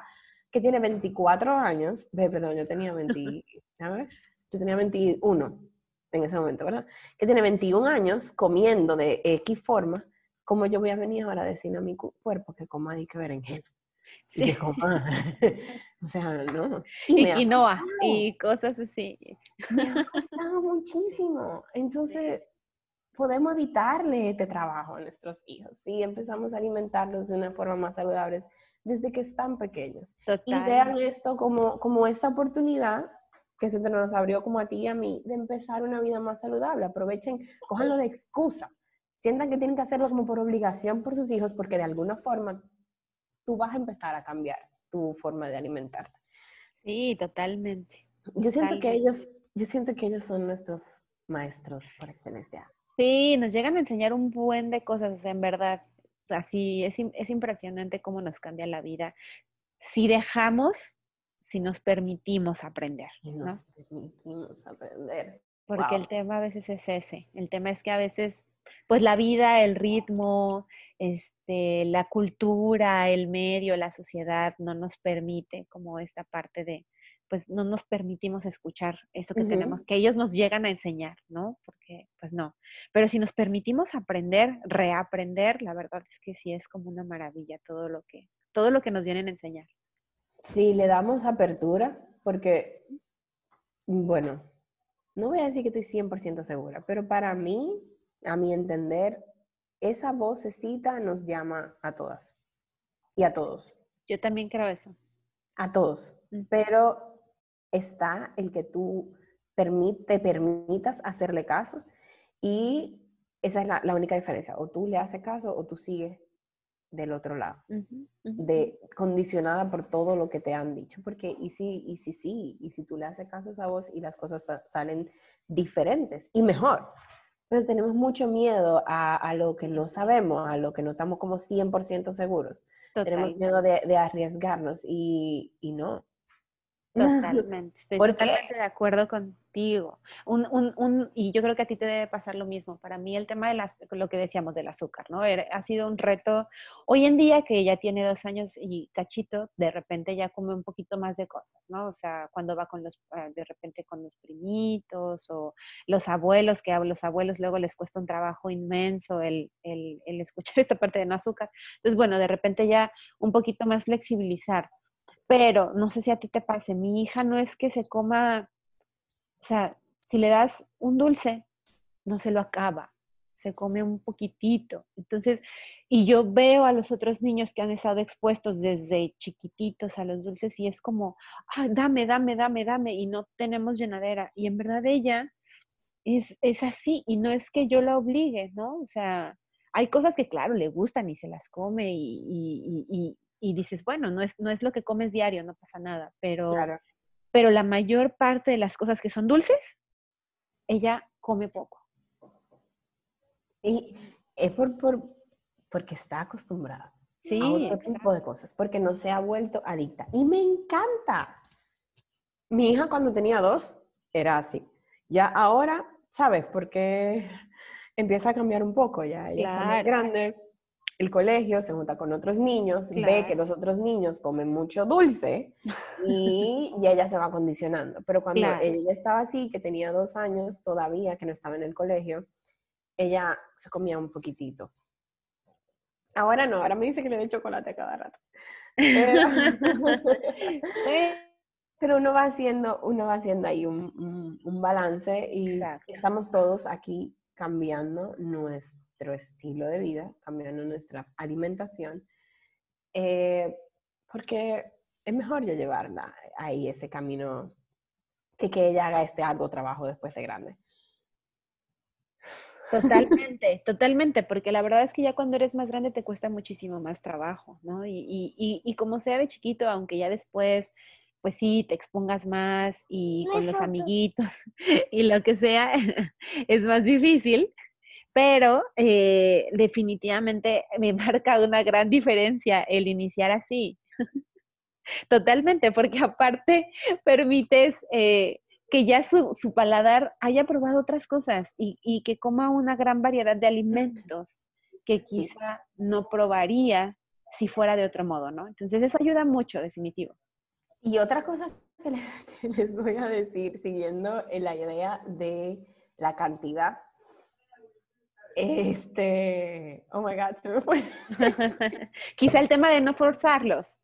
que tiene 24 años, perdón, yo tenía 20, [laughs] ¿sabes? Yo tenía 21 en ese momento, ¿verdad? Que tiene 21 años comiendo de X forma, ¿cómo yo voy a venir ahora a decirle a mi cu- cuerpo que coma y que berenjena? Y Sí. que coma. [laughs] o sea, no. Y me ha quinoa y cosas así. Me ha costado muchísimo. Entonces, podemos evitarle este trabajo a nuestros hijos si empezamos a alimentarlos de una forma más saludable desde que están pequeños. Y Total. vean esto como, como esa oportunidad que se nos abrió como a ti y a mí de empezar una vida más saludable. Aprovechen, cójanlo de excusa. Sientan que tienen que hacerlo como por obligación por sus hijos porque de alguna forma tú vas a empezar a cambiar tu forma de alimentarte. Sí, totalmente. Yo siento que Totalmente. ellos, yo siento que ellos son nuestros maestros por excelencia. Sí, nos llegan a enseñar un buen de cosas, o sea, en verdad. O sea, sí, es, es impresionante cómo nos cambia la vida. Si dejamos, si nos permitimos aprender, Y ¿no? nos permitimos aprender. Porque el Wow. tema a veces es ese. El tema es que a veces, pues la vida, el ritmo, este, la cultura, el medio, la sociedad no nos permite como esta parte de, pues no nos permitimos escuchar eso que tenemos, que ellos nos llegan a enseñar, ¿no? Porque pues no. Pero si nos permitimos aprender, reaprender, la verdad es que sí es como una maravilla todo lo que, todo lo que nos vienen a enseñar. Sí, le damos apertura, porque, bueno, no voy a decir que estoy 100% segura, pero para mí, a mi entender, esa vocecita nos llama a todas y a todos. Yo también creo eso. A todos. Pero está el que tú te permitas hacerle caso y esa es la, única diferencia. O tú le haces caso o tú sigues del otro lado, de condicionada por todo lo que te han dicho, porque y si, y si sí, y si tú le haces caso a esa voz y las cosas salen diferentes y mejor, pero tenemos mucho miedo a, lo que no sabemos, a lo que no estamos como 100% seguros, tenemos miedo de, arriesgarnos y, y no, Totalmente, estoy totalmente de acuerdo contigo. Un, un, un, y yo creo que a ti te debe pasar lo mismo. Para mí el tema de las, lo que decíamos del azúcar, ¿no? Ha sido un reto. Hoy en día que ya tiene dos años y cachito, de repente ya come un poquito más de cosas, ¿no? O sea, cuando va con los, ah, de repente con los primitos o los abuelos, que a los abuelos luego les cuesta un trabajo inmenso el, el, el escuchar [laughs] esta parte de no azúcar. Entonces, bueno, de repente ya un poquito más flexibilizar pero no sé si a ti te pase, mi hija no es que se coma, o sea, si le das un dulce, no se lo acaba, se come un poquitito. Entonces, y yo veo a los otros niños que han estado expuestos desde chiquititos a los dulces y es como, ah, dame, dame, dame, dame, y no tenemos llenadera. Y en verdad ella es, es así, y no es que yo la obligue, ¿no? O sea, hay cosas que, claro, le gustan y se las come y, y dices, bueno, no es, no es lo que comes diario, no pasa nada, pero, pero la mayor parte de las cosas que son dulces, ella come poco. Y es por, por porque está acostumbrada sí, a otro tipo de cosas, porque no se ha vuelto adicta. Y me encanta. Mi hija cuando tenía dos era así. Ya ahora, ¿sabes? Porque [laughs] empieza a cambiar un poco ya. Ella está más grande el colegio, se junta con otros niños, ve que los otros niños comen mucho dulce y, [laughs] ella se va condicionando. Pero cuando ella estaba así, que tenía dos años todavía, que no estaba en el colegio, ella se comía un poquitito. Ahora no, ahora me dice que le doy chocolate cada rato. [laughs] [laughs] Pero, uno va haciendo, uno va haciendo ahí un, balance y estamos todos aquí cambiando nuestro estilo de vida, cambiando nuestra alimentación, eh, porque es mejor yo llevarla ahí ese camino que que ella haga este algo trabajo después de grande. Totalmente, [laughs] totalmente, porque la verdad es que ya cuando eres más grande te cuesta muchísimo más trabajo, ¿no? Y, y, y, como sea de chiquito, aunque ya después, pues sí, te expongas más y con los amiguitos [laughs] y lo que sea, [laughs] es más difícil, pero eh, definitivamente me [laughs] marca una gran diferencia el iniciar así. [laughs] Totalmente, porque aparte permites eh, que ya su, paladar haya probado otras cosas y, que coma una gran variedad de alimentos que quizá no probaría si fuera de otro modo, ¿no? Entonces eso ayuda mucho, definitivo. Y otra cosa que [laughs] les voy a decir, siguiendo la idea de la cantidad, este, oh my God, se me fue. [laughs] Quizá el tema de no forzarlos.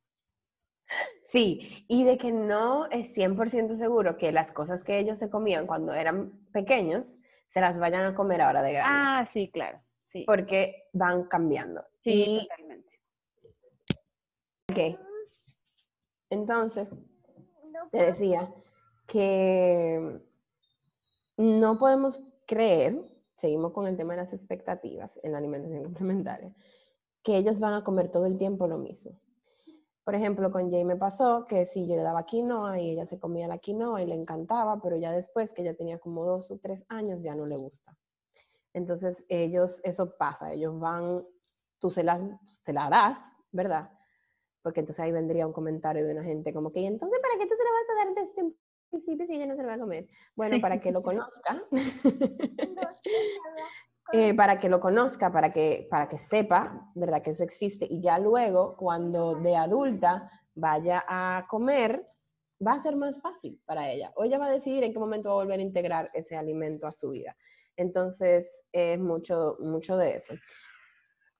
Sí, y de que no es 100% seguro que las cosas que ellos se comían cuando eran pequeños se las vayan a comer ahora de grandes. Ah, sí, claro. Sí. Porque van cambiando. Sí, totalmente. Ok. Entonces, te decía que no podemos creer seguimos con el tema de las expectativas en la alimentación [laughs] complementaria, que ellos van a comer todo el tiempo lo mismo. Por ejemplo, con Jay me pasó que si yo le daba quinoa y ella se comía la quinoa y le encantaba, pero ya después que ella tenía como dos o tres años ya no le gusta. Entonces ellos, eso pasa, ellos van, tú se las, se la das, ¿verdad? Porque entonces ahí vendría un comentario de una gente como que, ¿y entonces para qué tú se la vas a dar desde un principio si ella no se la va a comer? Bueno, para que lo conozca. [laughs] [laughs] Eh, para que lo conozca, para que, para que sepa, ¿verdad? Que eso existe y ya luego, cuando de adulta vaya a comer, va a ser más fácil para ella. O ella va a decidir en qué momento va a volver a integrar ese alimento a su vida. Entonces, es mucho, mucho de eso.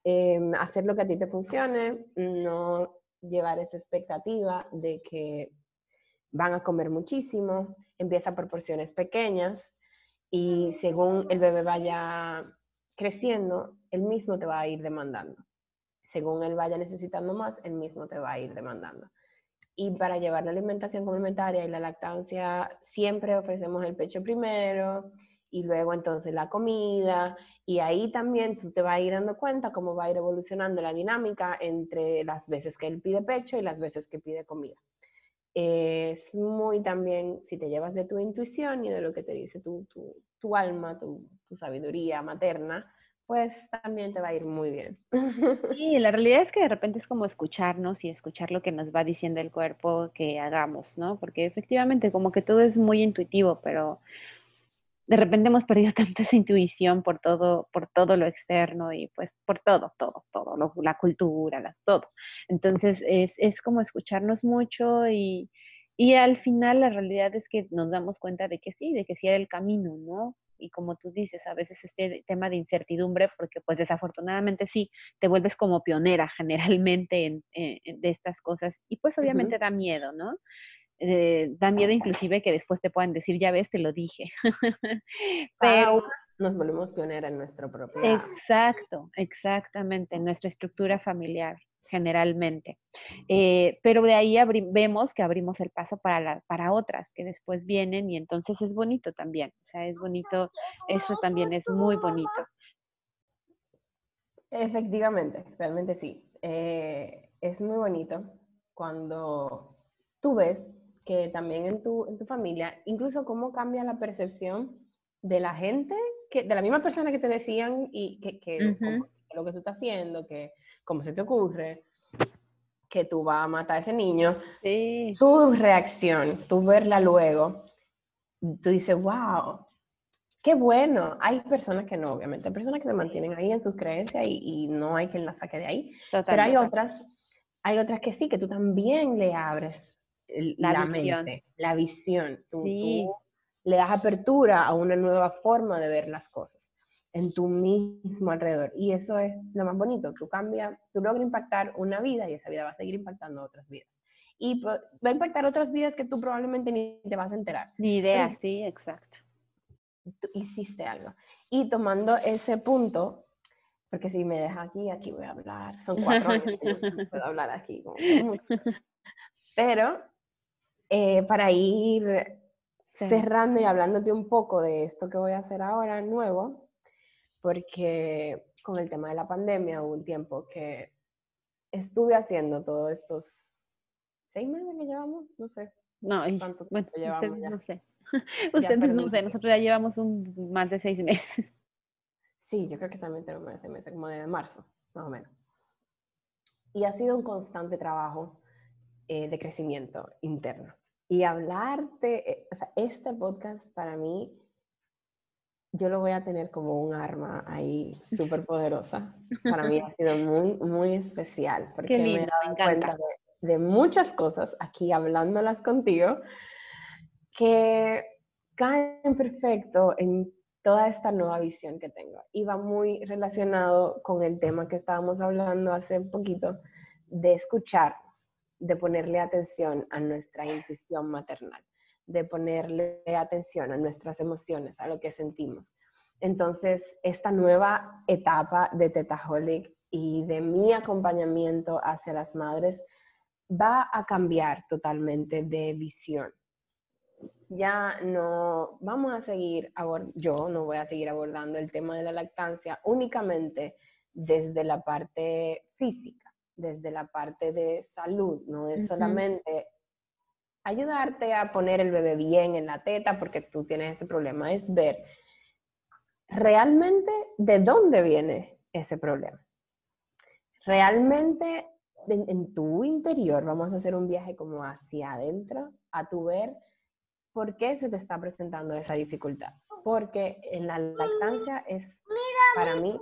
Em, hacer lo que a ti te funcione, no llevar esa expectativa de que van a comer muchísimo, empieza por porciones pequeñas y según el bebé vaya creciendo, él mismo te va a ir demandando. Según él vaya necesitando más, él mismo te va a ir demandando. Y para llevar la alimentación complementaria y la lactancia, siempre ofrecemos el pecho primero y luego entonces la comida. Y ahí también tú te vas a ir dando cuenta cómo va a ir evolucionando la dinámica entre las veces que él pide pecho y las veces que pide comida. Es muy también, si te llevas de tu intuición y de lo que te dice tu, tu, tu alma, tu, tu sabiduría materna, pues también te va a ir muy bien. [laughs] Sí, la realidad es que de repente es como escucharnos y escuchar lo que nos va diciendo el cuerpo que hagamos, ¿no? Porque efectivamente como que todo es muy intuitivo, pero de repente hemos perdido [laughs] tanta esa intuición por todo, por todo lo externo y pues por todo, todo, todo, la cultura, las, todo. Entonces es, es como escucharnos mucho y, y al final la realidad es que nos damos cuenta de que sí, de que sí era el camino, ¿no? y como tú dices, a veces este tema de incertidumbre, porque pues desafortunadamente sí, te vuelves como pionera [laughs] generalmente en, de estas cosas y pues obviamente da miedo, ¿no? Eh, da miedo inclusive que después te puedan decir, ya ves, te lo dije. [laughs] Pero nos volvemos pionera en nuestro propio. Exacto, exactamente, en nuestra estructura familiar generalmente. Eh, pero de ahí vemos que abrimos el paso para, para otras que después vienen y entonces es bonito también. O sea, es bonito, eso también es muy bonito. Efectivamente, realmente sí. Eh, es muy bonito cuando tú ves que también en tu, en tu familia, incluso cómo cambia la percepción de la gente, que, de la misma persona que te decían y que, que lo que tú estás haciendo, que ¿cómo se te ocurre? que tú vas a matar a ese niño, su reacción, tú verla luego, tú dices, wow, qué bueno. Hay personas que no, obviamente, hay personas que se mantienen ahí en sus creencias y, no hay quien la saque de ahí. Pero hay otras, hay otras que sí, que tú también le abres la, mente, la visión. tú le das apertura a una nueva forma de ver las cosas en tu mismo alrededor. Y eso es lo más bonito, tú cambias, tú logras impactar una vida y esa vida va a seguir impactando otras vidas. Y va a impactar otras vidas que tú probablemente ni te vas a enterar. Ni idea, sí, exacto. Tú hiciste algo. Y tomando ese punto, porque si me deja aquí, aquí voy a hablar. Son cuatro años que puedo hablar aquí. [laughs] Pero eh, para ir cerrando y hablándote un poco de esto que voy a hacer ahora nuevo, porque con el tema de la pandemia hubo un tiempo que estuve haciendo todos estos seis meses que llevamos, no sé. No, ¿Cuánto tiempo llevamos ya? no sé. [laughs] Ustedes no sé, nosotros ya llevamos un, más de seis meses. [laughs] Sí, yo creo que también tenemos más de seis meses, como de marzo, más o menos. Y ha sido un constante trabajo eh, de crecimiento interno. Y hablarte, eh, o sea, este podcast para mí yo lo voy a tener como un arma ahí [laughs] súper poderosa. Para mí ha sido muy, muy especial porque me he dado cuenta de, muchas cosas aquí hablándolas contigo que caen perfecto en toda esta nueva visión que tengo. Y va muy relacionado con el tema que estábamos hablando hace un poquito de escucharnos, de ponerle atención a nuestra intuición maternal de ponerle atención a nuestras emociones, a lo que sentimos. Entonces, esta nueva etapa de Tetaholic y de mi acompañamiento hacia las madres va a cambiar totalmente de visión. Ya no vamos a seguir, yo no voy a seguir abordando el tema de la lactancia únicamente desde la parte física, desde la parte de salud, no es solamente ayudarte a poner el bebé bien en la teta porque tú tienes ese problema, es ver realmente de dónde viene ese problema. Realmente en, tu interior vamos a hacer un viaje como hacia adentro, a tu ver por qué se te está presentando esa dificultad. Porque en la lactancia es, para mí,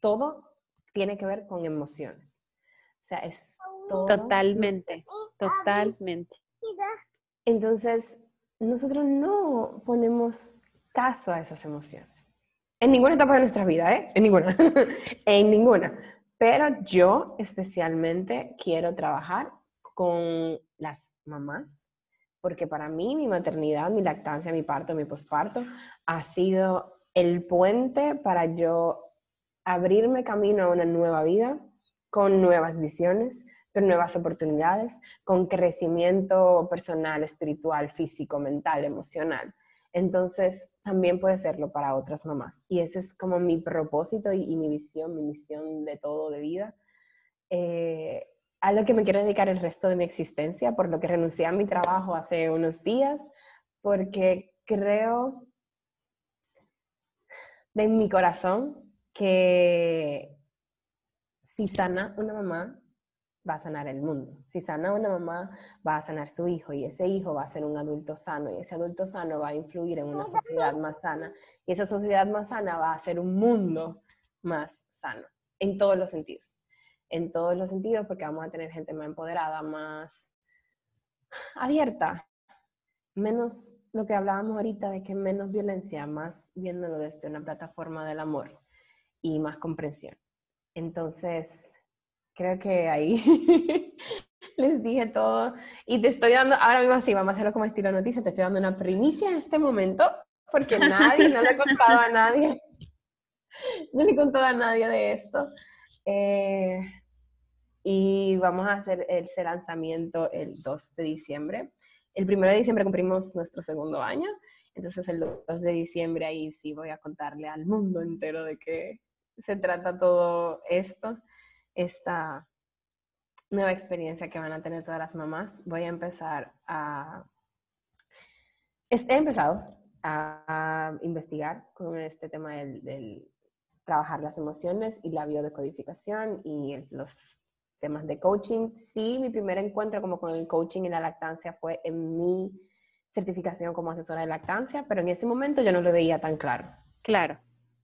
todo tiene que ver con emociones. O sea, es todo. Totalmente, totalmente. Entonces, nosotros no ponemos caso a esas emociones. En ninguna etapa de nuestra vida, ¿eh? En ninguna. [laughs] en ninguna. Pero yo especialmente quiero trabajar con las mamás, porque para mí mi maternidad, mi lactancia, mi parto, mi posparto ha sido el puente para yo abrirme camino a una nueva vida con nuevas visiones, con nuevas oportunidades, con crecimiento personal, espiritual, físico, mental, emocional. Entonces, también puede serlo para otras mamás. Y ese es como mi propósito y, mi visión, mi misión de todo de vida. Eh, a lo que me quiero dedicar el resto de mi existencia, por lo que renuncié a mi trabajo hace unos días, porque creo de mi corazón que si sana una mamá, va a sanar el mundo. Si sana una mamá, va a sanar su hijo y ese hijo va a ser un adulto sano y ese adulto sano va a influir en una sociedad más sana y esa sociedad más sana va a ser un mundo más sano en todos los sentidos. En todos los sentidos porque vamos a tener gente más empoderada, más abierta, menos lo que hablábamos ahorita de que menos violencia, más viéndolo desde una plataforma del amor y más comprensión. Entonces, creo que ahí [laughs] les dije todo y te estoy dando, ahora mismo sí, vamos a hacerlo como estilo noticia, te estoy dando una primicia en este momento porque nadie, no le he contado a nadie, [laughs] no le he contado a nadie de esto. Eh, y vamos a hacer ese lanzamiento el 2 de diciembre. El 1 de diciembre cumplimos nuestro segundo año, entonces el 2 de diciembre ahí sí voy a contarle al mundo entero de qué se trata todo esto esta nueva experiencia que van a tener todas las mamás, voy a empezar a... He empezado a, investigar con este tema del, trabajar las emociones y la biodecodificación y los temas de coaching. Sí, mi primer encuentro como con el coaching y la lactancia fue en mi certificación como asesora de lactancia, pero en ese momento yo no lo veía tan claro. Claro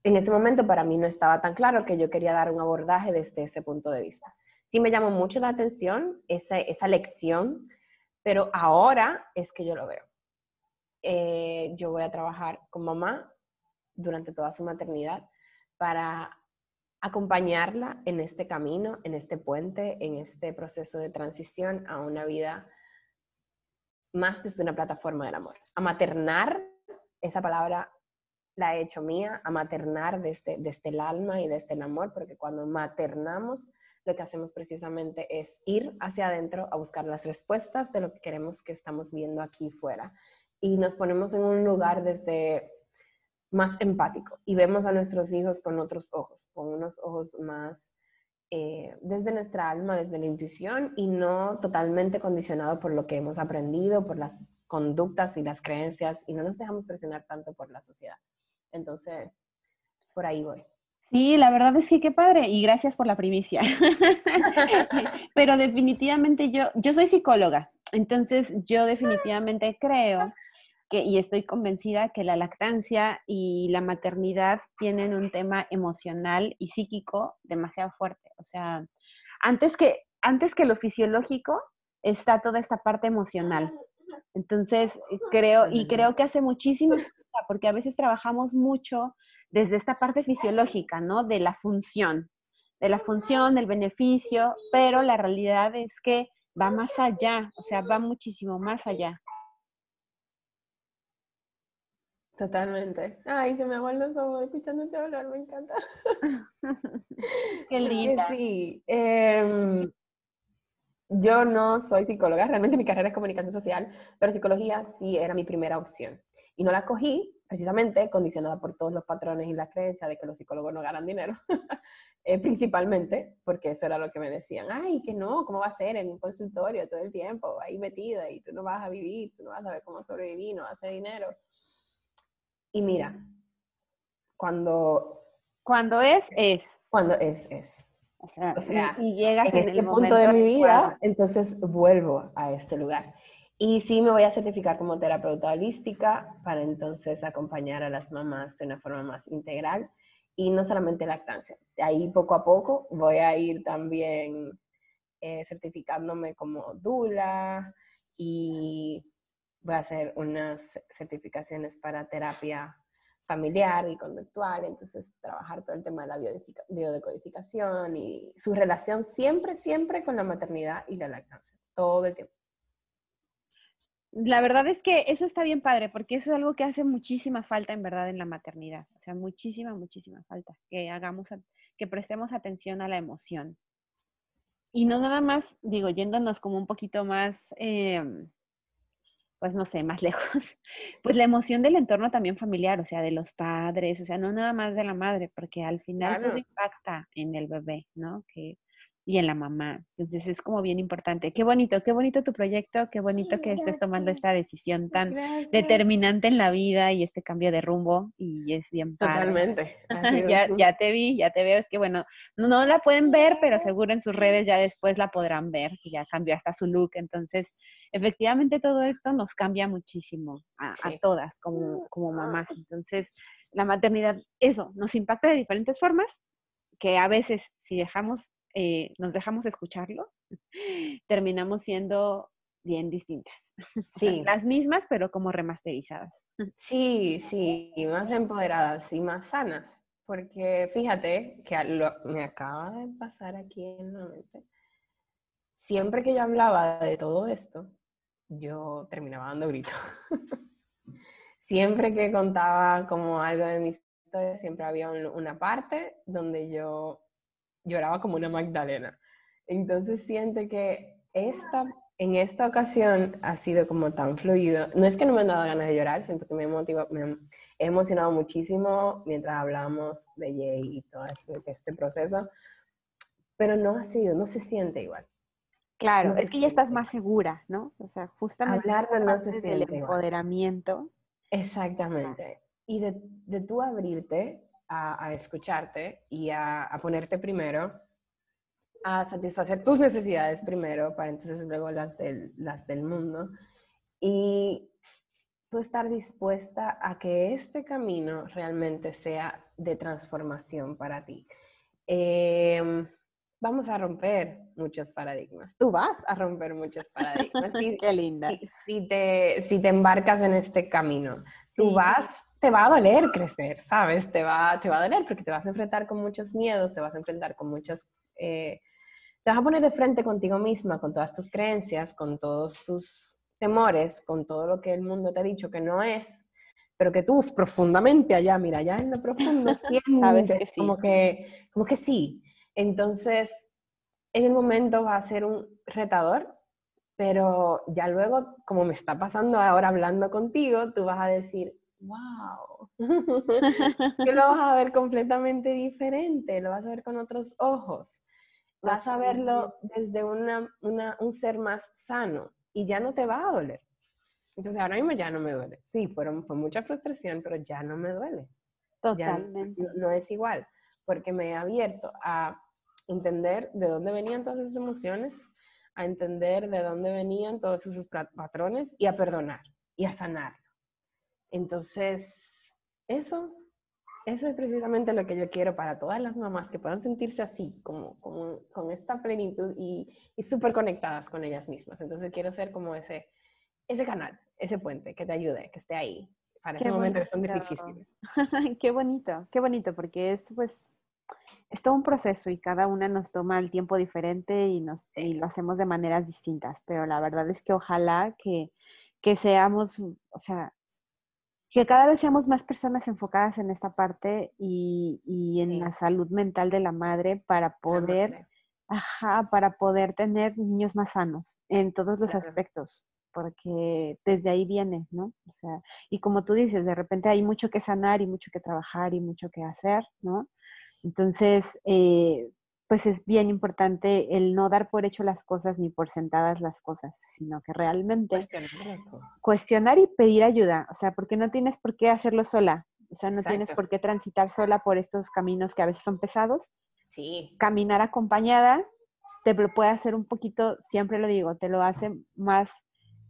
en ese momento para mí no estaba tan claro que yo quería dar un abordaje desde ese punto de vista. Sí me llamó mucho la atención esa, esa lección, pero ahora es que yo lo veo. Eh, yo voy a trabajar con mamá durante toda su maternidad para acompañarla en este camino, en este puente, en este proceso de transición a una vida más desde una plataforma del amor. A maternar, esa palabra la he hecho mía, a maternar desde, desde el alma y desde el amor, porque cuando maternamos, lo que hacemos precisamente es ir hacia adentro a buscar las respuestas de lo que queremos que estamos viendo aquí fuera. Y nos ponemos en un lugar desde más empático y vemos a nuestros hijos con otros ojos, con unos ojos más eh, desde nuestra alma, desde la intuición y no totalmente condicionado por lo que hemos aprendido, por las conductas y las creencias y no nos dejamos presionar tanto por la sociedad. Entonces, por ahí voy. Sí, la verdad es que qué padre y gracias por la primicia. [laughs] Pero definitivamente yo, yo soy psicóloga, entonces yo definitivamente creo que, y estoy convencida que la lactancia y la maternidad tienen un tema emocional y psíquico demasiado fuerte. O sea, antes que, antes que lo fisiológico está toda esta parte emocional. Entonces, creo, y creo que hace muchísimo porque a veces trabajamos mucho desde esta parte fisiológica, ¿no? De la función, de la función, del beneficio, pero la realidad es que va más allá, o sea, va muchísimo más allá. Totalmente. Ay, se me aguan los ojos escuchándote hablar, me encanta. [laughs] Qué linda. Sí. Em, yo no soy psicóloga, realmente mi carrera es comunicación social, pero psicología sí era mi primera opción. Y no la cogí precisamente condicionada por todos los patrones y las creencias de que los psicólogos no ganan dinero, [laughs] eh, principalmente, porque eso era lo que me decían, ay, que no, ¿cómo va a ser en un consultorio todo el tiempo, ahí metida y tú no vas a vivir, tú no vas a saber cómo sobrevivir, no vas a hacer dinero? Y mira, cuando... Cuando es, es. Cuando es, es. O sea, y, llegas en, este punto de mi vida, entonces vuelvo a este lugar. Y sí me voy a certificar como terapeuta holística para entonces acompañar a las mamás de una forma más integral y no solamente lactancia. De ahí poco a poco voy a ir también eh, certificándome como dula y voy a hacer unas certificaciones para terapia familiar y conductual, entonces trabajar todo el tema de la biodecodificación y su relación siempre, siempre con la maternidad y la lactancia, todo el tiempo. La verdad es que eso está bien padre, porque eso es algo que hace muchísima falta en verdad en la maternidad, o sea, muchísima, muchísima falta, que hagamos, que prestemos atención a la emoción. Y no nada más, digo, yéndonos como un poquito más... Em, pues no sé, más [laughs] lejos, pues la emoción del entorno también familiar, o sea, de los padres, o sea, no nada más de la madre, porque al final todo impacta en el bebé, ¿no? Que y en la mamá. Entonces es como bien importante. Qué bonito, qué bonito tu proyecto, qué bonito que estés tomando esta decisión tan determinante en la vida y este cambio de rumbo y es bien padre. Totalmente. [laughs] ya, ya te vi, ya te veo. Es que bueno, no, la pueden ver, pero seguro en sus redes ya después la podrán ver, que ya cambió hasta su look. Entonces, efectivamente todo esto nos cambia muchísimo a, a todas como, como mamás. Entonces, la maternidad, eso, nos impacta de diferentes formas que a veces si dejamos eh, nos dejamos escucharlo, [gasps] terminamos siendo bien distintas. [laughs] Sí. las mismas, pero como remasterizadas. [laughs] Sí, sí, y más empoderadas y más sanas. Porque fíjate que me acaba de pasar aquí en la mente. Siempre que yo hablaba de todo esto, yo terminaba dando grito. [laughs] siempre que contaba como algo de mi historia, siempre había una parte donde yo lloraba como una Magdalena. Entonces siente que esta, en esta ocasión ha sido como tan fluido. No es que no me han dado ganas de llorar, siento que me, motiva, me he emocionado muchísimo mientras hablamos de Jay y todo este, proceso, pero no ha sido, no se siente igual. Claro, es que ya estás más segura, ¿no? O sea, justamente hablar no se siente del empoderamiento. Exactamente. Y de, de tú abrirte a, escucharte y a, ponerte primero, a satisfacer tus necesidades primero, para entonces luego las del, las del mundo. Y tú estar dispuesta a que este camino realmente sea de transformación para ti. Em, vamos a romper muchos paradigmas. Tú vas a romper muchos [laughs] paradigmas. Qué linda. Si, te, si te embarcas en este camino, tú vas te va a doler crecer, ¿sabes? Te va, te va a doler porque te vas a enfrentar con muchos miedos, te vas a enfrentar con muchas... Eh, te vas a poner de frente contigo misma, con todas tus creencias, con todos tus temores, con todo lo que el mundo te ha dicho que no es, pero que tú profundamente allá, mira, allá en lo profundo, [laughs] sientes que como, que, como que sí. Entonces, en el momento va a ser un retador, pero ya luego, como me está pasando ahora hablando contigo, tú vas a decir, wow, que [laughs] lo vas a ver completamente diferente, lo vas a ver con otros ojos, vas a verlo desde una, un ser más sano y ya no te va a doler. Entonces ahora mismo ya no me duele. Sí, fueron, fue mucha frustración, pero ya no me duele. Totalmente. no, es igual, porque me he abierto a entender de dónde venían todas esas emociones, a entender de dónde venían todos esos patrones y a perdonar y a sanar. Entonces, eso, eso es precisamente lo que yo quiero para todas las mamás que puedan sentirse así, como, con esta plenitud y, y súper conectadas con ellas mismas. Entonces, quiero ser como ese, ese canal, ese puente que te ayude, que esté ahí para ese momento que son difíciles. [laughs] qué bonito, qué bonito, porque es pues es todo un proceso y cada una nos toma el tiempo diferente y, nos, y lo hacemos de maneras distintas, pero la verdad es que ojalá que, que seamos, o sea, que cada vez seamos más personas enfocadas en esta parte y, en la salud mental de la madre para poder, ajá, para poder tener niños más sanos en todos los aspectos, porque desde ahí viene, ¿no? O sea, y como tú dices, de repente hay mucho que sanar y mucho que trabajar y mucho que hacer, ¿no? Entonces, eh, pues es bien importante el no dar por hecho las cosas ni por sentadas las cosas, sino que realmente cuestionar, y pedir ayuda, o sea, porque no tienes por qué hacerlo sola, o sea, no tienes por qué transitar sola por estos caminos que a veces son pesados. Sí. Caminar acompañada te puede hacer un poquito, siempre lo digo, te lo hace más,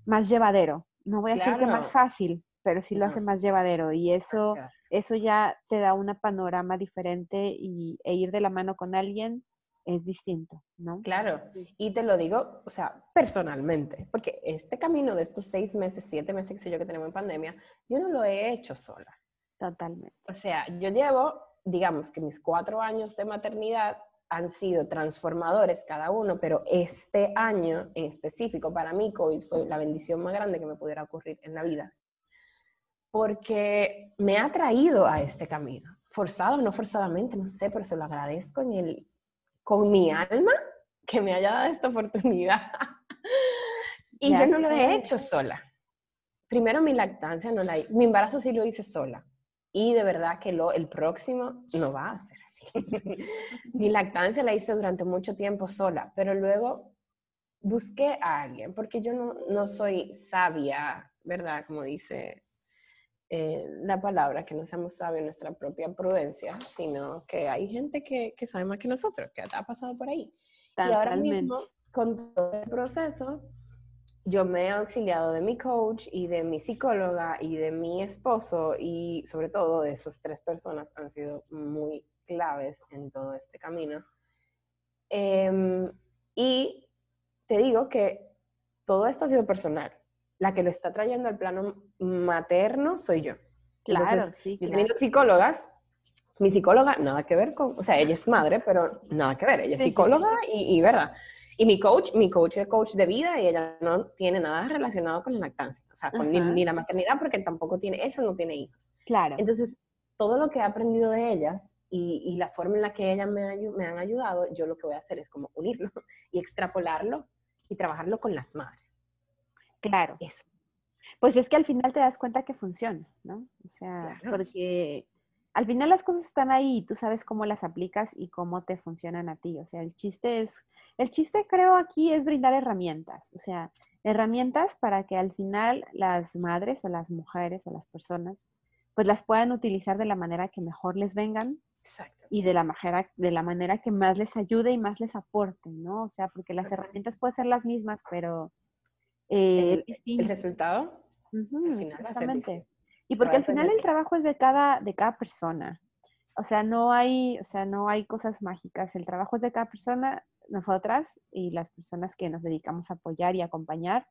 más llevadero. No voy a decir que más fácil, pero sí lo hace más llevadero y eso, eso ya te da un panorama diferente y, e ir de la mano con alguien es distinto, ¿no? Claro, y te lo digo, o sea, personalmente, porque este camino de estos seis meses, siete meses, que yo, que tenemos en pandemia, yo no lo he hecho sola. Totalmente. O sea, yo llevo, digamos que mis cuatro años de maternidad han sido transformadores cada uno, pero este año en específico para mí COVID fue la bendición más grande que me pudiera ocurrir en la vida, porque me ha traído a este camino, forzado o no forzadamente, no sé, pero se lo agradezco en el, con mi alma que me haya dado esta oportunidad. [laughs] y yo no lo he hecho sola. Primero mi lactancia no la mi embarazo sí lo hice sola. Y de verdad que lo, el próximo no va a ser así. [laughs] mi lactancia la hice durante mucho tiempo sola, pero luego busqué a alguien, porque yo no, no soy sabia, ¿verdad? Como dice eh, la palabra, que no seamos sabios nuestra propia prudencia, sino que hay gente que, que sabe más que nosotros, que ha pasado por ahí. Y ahora mismo, con todo el proceso, yo me he auxiliado de mi coach y de mi psicóloga y de mi esposo y sobre todo de esas tres personas han sido muy claves en todo este camino. Em, y te digo que todo esto ha sido personal. La que lo está trayendo al plano materno soy yo. Claro, sí. Yo tengo psicólogas, mi psicóloga nada que ver con, o sea, ella es madre, pero nada que ver, ella es psicóloga Y, y, verdad. Y mi coach, mi coach es coach de vida y ella no tiene nada relacionado con la lactancia, o sea, con ni, la maternidad porque tampoco tiene, esa no tiene hijos. Claro. Entonces, todo lo que he aprendido de ellas y, y la forma en la que ellas me, me han ayudado, yo lo que voy a hacer es como unirlo [laughs] y extrapolarlo y trabajarlo con las madres. Claro. Eso. Pues es que al final te das cuenta que funciona, ¿no? O sea, porque al final las cosas están ahí y tú sabes cómo las aplicas y cómo te funcionan a ti. O sea, el chiste es, el chiste creo aquí es brindar herramientas, o sea, herramientas para que al final las madres o las mujeres o las personas pues las puedan utilizar de la manera que mejor les vengan y de la, manera, de la manera que más les ayude y más les aporte, ¿no? O sea, porque las herramientas pueden ser las mismas, pero... Eh, el, resultado exactamente. Y porque al final el trabajo es de cada, de cada persona. O sea, no hay, o sea, no hay cosas mágicas. El trabajo es de cada persona, nosotras y las personas que nos dedicamos a apoyar y acompañar.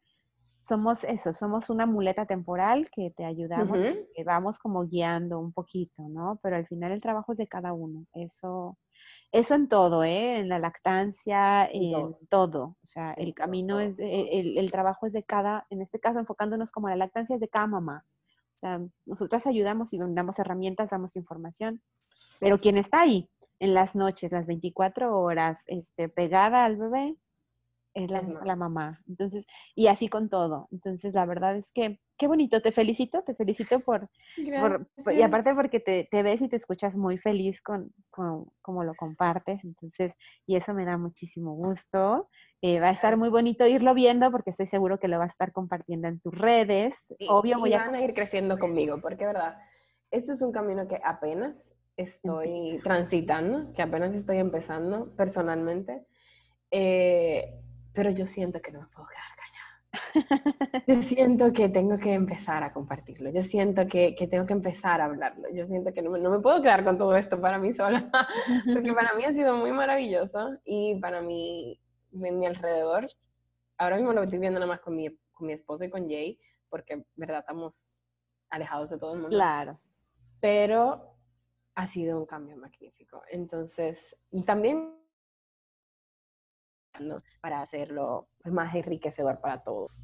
Somos eso, somos una muleta temporal que te ayudamos, que vamos como guiando un poquito, ¿no? Pero al final el trabajo es de cada uno. Eso, eso en todo, ¿eh? En la lactancia, en todo. O sea, el camino es, el, el, trabajo es de cada, en este caso enfocándonos como la lactancia es de cada mamá. O sea, nosotras ayudamos y damos herramientas, damos información, pero quien está ahí en las noches, las 24 horas, este, pegada al bebé, es la, la, mamá. Entonces, y así con todo. Entonces, la verdad es que, qué bonito, te felicito, te felicito por, por y aparte porque te, te, ves y te escuchas muy feliz con, con como lo compartes. Entonces, y eso me da muchísimo gusto. Eh, va a estar muy bonito irlo viendo porque estoy seguro que lo vas a estar compartiendo en tus redes. Obvio, voy a... van a ir creciendo conmigo porque, verdad, esto es un camino que apenas estoy transitando, que apenas estoy empezando personalmente, eh, pero yo siento que no me puedo quedar callada. Yo siento que tengo que empezar a compartirlo, yo siento que, que tengo que empezar a hablarlo, yo siento que no me, no me, puedo quedar con todo esto para mí sola, [laughs] porque para mí ha sido muy maravilloso y para mí en mi alrededor. Ahora mismo lo estoy viendo nada más con mi, con mi esposo y con Jay, porque, verdad, estamos alejados de todo el mundo. Claro. Pero ha sido un cambio magnífico. Entonces, también para hacerlo más enriquecedor para todos.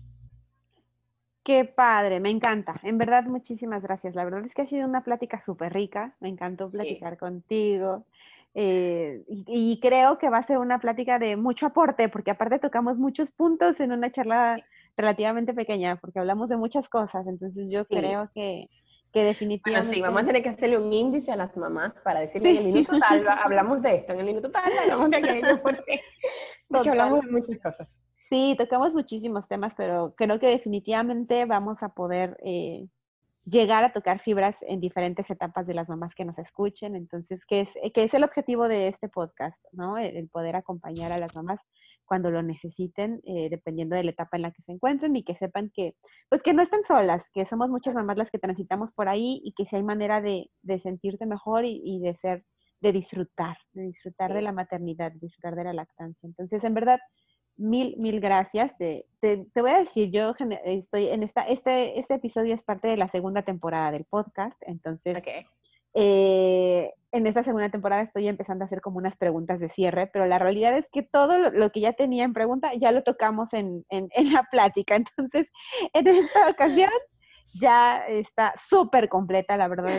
Qué padre, me encanta. En verdad, muchísimas gracias. La verdad es que ha sido una plática súper rica. Me encantó platicar contigo. Eh, y, creo que va a ser una plática de mucho aporte, porque aparte tocamos muchos puntos en una charla relativamente pequeña, porque hablamos de muchas cosas, entonces yo creo que, que definitivamente... Bueno, sí, vamos a tener que hacerle un índice a las mamás para decirle en el minuto tal [laughs] hablamos de esto, en el minuto tal hablamos de aquello, porque, porque hablamos de muchas cosas. Sí, tocamos muchísimos temas, pero creo que definitivamente vamos a poder eh, llegar a tocar fibras en diferentes etapas de las mamás que nos escuchen. Entonces, ¿qué es, qué es el objetivo de este podcast? ¿no? El, poder acompañar a las mamás cuando lo necesiten, eh, dependiendo de la etapa en la que se encuentren y que sepan que, pues que no están solas, que somos muchas mamás las que transitamos por ahí y que si hay manera de, de sentirte mejor y, y, de ser de disfrutar, de disfrutar de la maternidad, de disfrutar de la lactancia. Entonces, en verdad, mil, mil gracias. Te, te, voy a decir, yo estoy en esta, este, este episodio es parte de la segunda temporada del podcast, entonces eh, en esta segunda temporada estoy empezando a hacer como unas preguntas de cierre, pero la realidad es que todo lo, que ya tenía en pregunta ya lo tocamos en, en, en la plática. [laughs] Entonces, en esta ocasión ya está súper completa, la verdad.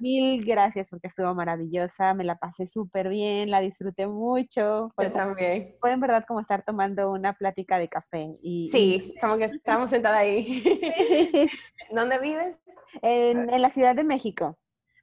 Mil gracias porque estuvo maravillosa, me la pasé súper bien, la disfruté mucho. Fue, Yo también. Fue en verdad como estar tomando una plática de café. Y, sí, como que estábamos sentadas ahí. [laughs] ¿Dónde vives? En, en, la Ciudad de México.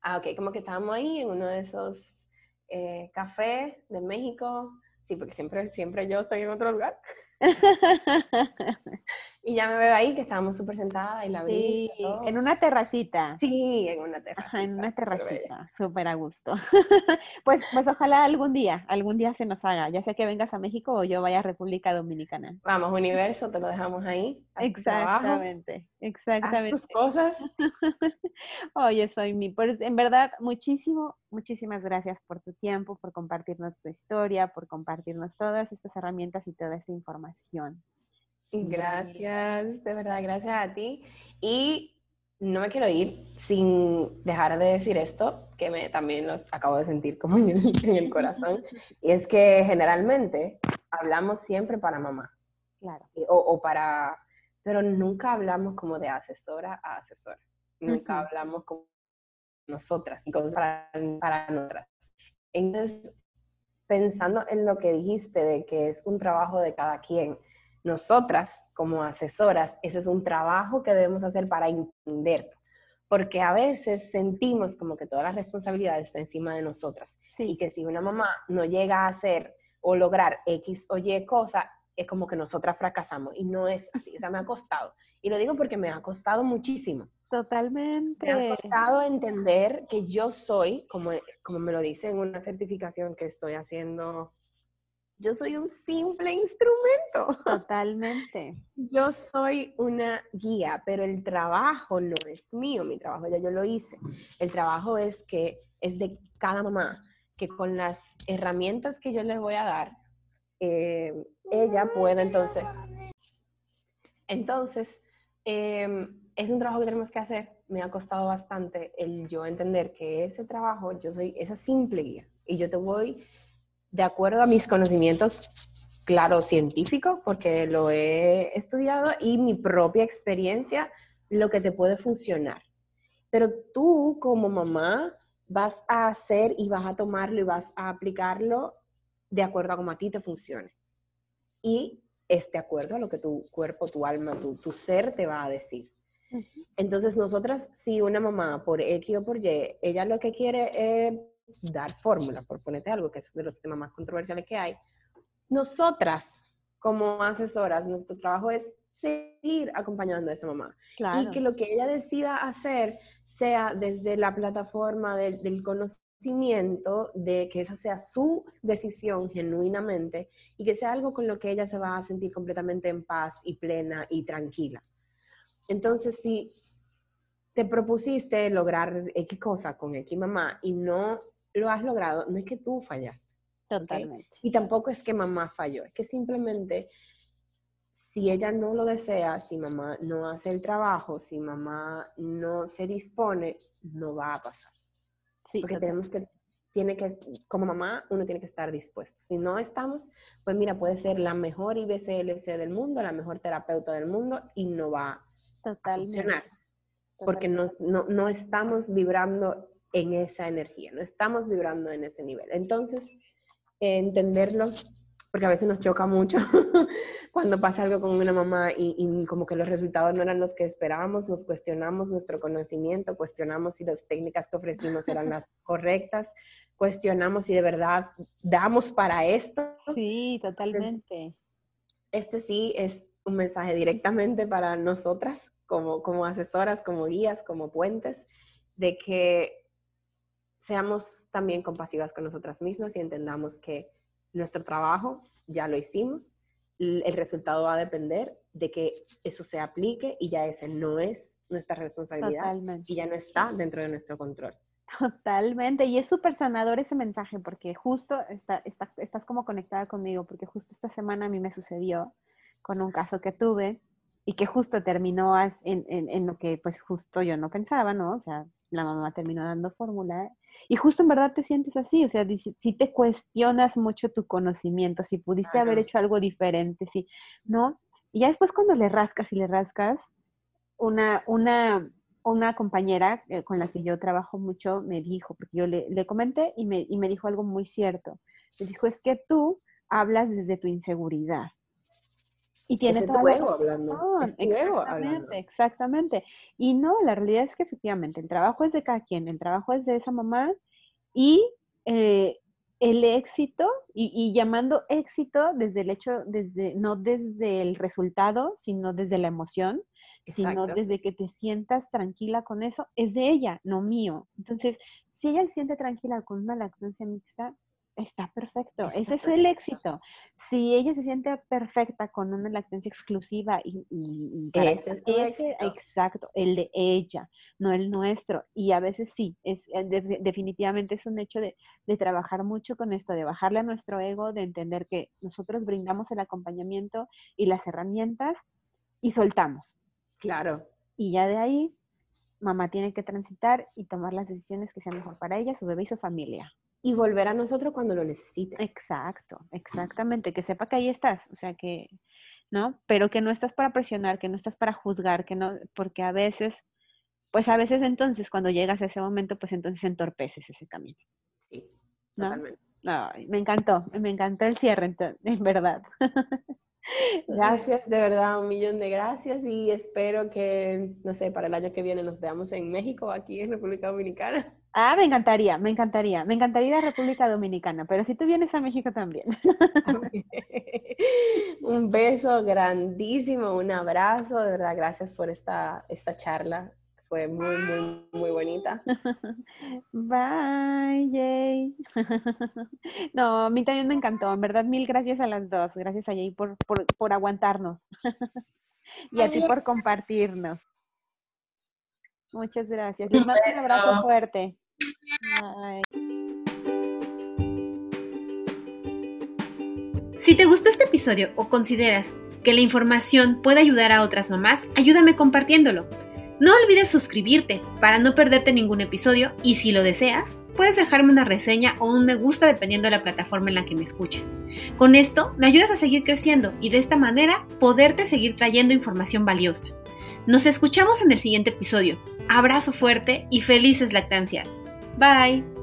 Ah, ok, como que estábamos ahí en uno de esos eh, cafés de México. Sí, porque siempre, siempre yo estoy en otro lugar. [laughs] [laughs] y ya me veo ahí que estábamos súper sentadas y la brisa. Sí, en una terracita. Sí, en una terracita. en una terracita, súper a gusto. [laughs] pues, pues ojalá algún día, algún día se nos haga, ya sea que vengas a México o yo vaya a República Dominicana. Vamos, universo, te lo dejamos ahí. Exactamente, exactamente. tus cosas. [laughs] Oye, soy mi, pues en verdad, muchísimo, muchísimas gracias por tu tiempo, por compartirnos tu historia, por compartirnos todas estas herramientas y toda esta información. Gracias, de verdad, gracias a ti. Y no me quiero ir sin dejar de decir esto, que me, también lo acabo de sentir como en el, corazón, [laughs] y es que generalmente hablamos siempre para mamá. Claro. O, o, para, pero nunca hablamos como de asesora a asesora. Nunca hablamos como nosotras y cosas para, para nosotras. Entonces, pensando en lo que dijiste de que es un trabajo de cada quien, nosotras como asesoras, ese es un trabajo que debemos hacer para entender, porque a veces sentimos como que toda la responsabilidad está encima de nosotras. Y que si una mamá no llega a hacer o lograr X o Y cosa, es como que nosotras fracasamos y no es así, o sea, me ha costado. Y lo digo porque me ha costado muchísimo. Totalmente. Me ha costado entender que yo soy, como, como me lo dice en una certificación que estoy haciendo yo soy un simple instrumento. Totalmente. [laughs] Yo soy una guía, pero el trabajo no es mío, mi trabajo ya yo lo hice. El trabajo es que es de cada mamá, que con las herramientas que yo les voy a dar, eh, ella pueda entonces... Entonces, em, es un trabajo que tenemos que hacer. Me ha costado bastante el yo entender que ese trabajo, yo soy esa simple guía y yo te voy de acuerdo a mis conocimientos, claro, científicos, porque lo he estudiado, y mi propia experiencia, lo que te puede funcionar. Pero tú como mamá vas a hacer y vas a tomarlo y vas a aplicarlo de acuerdo a cómo a ti te funcione. Y es de acuerdo a lo que tu cuerpo, tu alma, tu, tu ser te va a decir. Entonces, nosotras, si una mamá por X o por Y, ella lo que quiere es dar fórmula, por ponerte algo, que es de los temas más controversiales que hay, nosotras como asesoras, nuestro trabajo es seguir acompañando a esa mamá. Y que lo que ella decida hacer sea desde la plataforma del conocimiento, de que esa sea su decisión genuinamente y que sea algo con lo que ella se va a sentir completamente en paz y plena y tranquila. Entonces, si te propusiste lograr X cosa con X mamá y no lo has logrado, no es que tú fallaste. Totalmente. Y tampoco es que mamá falló, es que simplemente si ella no lo desea, si mamá no hace el trabajo, si mamá no se dispone, no va a pasar. Sí, Porque tenemos que, tiene que, como mamá, uno tiene que estar dispuesto. Si no estamos, pues mira, puede ser la mejor IBCLC del mundo, la mejor terapeuta del mundo y no va a funcionar. Porque no, no, no estamos vibrando en esa energía, no estamos vibrando en ese nivel. Entonces, entenderlo, porque a veces nos choca mucho [laughs] cuando pasa algo con una mamá y, como que los resultados no eran los que esperábamos, nos cuestionamos nuestro conocimiento, cuestionamos si las técnicas que ofrecimos eran las correctas, cuestionamos si de verdad damos para esto. Sí, totalmente. este sí es un mensaje directamente para nosotras como, como asesoras, como guías, como puentes, de que seamos también compasivas con nosotras mismas y entendamos que nuestro trabajo ya lo hicimos, el resultado va a depender de que eso se aplique y ya ese no es nuestra responsabilidad y ya no está dentro de nuestro control. Totalmente, y es súper sanador ese mensaje porque justo está, estás como conectada conmigo, porque justo esta semana a mí me sucedió con un caso que tuve y que justo terminó en, en, lo que pues justo yo no pensaba, ¿no? O sea, la mamá terminó dando fórmula y justo en verdad te sientes así, o sea, si, te cuestionas mucho tu conocimiento, si pudiste haber hecho algo diferente, si, ¿no? Y ya después cuando le rascas y le rascas, una, una, una compañera eh, con la que yo trabajo mucho me dijo, porque yo le, le comenté y me, y me dijo algo muy cierto. Me dijo, es que tú hablas desde tu inseguridad. Y tiene es tu ego hablando. Es exactamente, exactamente. Y no, la realidad es que efectivamente el trabajo es de cada quien, el trabajo es de esa mamá y eh, el éxito, y, llamando éxito desde el hecho, desde, no desde el resultado, sino desde la emoción, sino desde que te sientas tranquila con eso, es de ella, no mío. Entonces, si ella se siente tranquila con una lactancia mixta, está perfecto. Ese es el éxito. Si ella se siente perfecta con una lactancia exclusiva y, y, ese es ese, exacto, el de ella, no el nuestro. Y a veces sí, es eh, definitivamente es un hecho de, de, trabajar mucho con esto, de bajarle a nuestro ego, de entender que nosotros brindamos el acompañamiento y las herramientas y soltamos. Claro. Y ya de ahí, mamá tiene que transitar y tomar las decisiones que sean mejor para ella, su bebé y su familia y volver a nosotros cuando lo necesite. Exacto, exactamente, que sepa que ahí estás, o sea que, ¿no? Pero que no estás para presionar, que no estás para juzgar, que no, porque a veces, pues a veces entonces cuando llegas a ese momento, pues entonces entorpeces ese camino. Sí, totalmente. me encantó, me encantó el cierre, en verdad. [laughs] Gracias, de verdad, un millón de gracias y espero que, no sé, para el año que viene nos veamos en México, aquí en República Dominicana. Ah, me encantaría, me encantaría. Me encantaría ir a República Dominicana, pero si tú vienes a México también. [laughs] un beso grandísimo, un abrazo, de verdad, gracias por esta, esta charla. Fue muy, muy, muy bonita. [laughs] Bye, Jay. [laughs] No, a mí también me encantó. En verdad, mil gracias a las dos. Gracias a Jay por, por, por aguantarnos. y a ti por compartirnos. Muchas gracias. Les mando un abrazo fuerte. Si te gustó este episodio o consideras que la información puede ayudar a otras mamás, ayúdame compartiéndolo. No olvides suscribirte para no perderte ningún episodio y si lo deseas, puedes dejarme una reseña o un me gusta dependiendo de la plataforma en la que me escuches. Con esto me ayudas a seguir creciendo y de esta manera poderte seguir trayendo información valiosa. Nos escuchamos en el siguiente episodio. Abrazo fuerte y felices lactancias. Bye.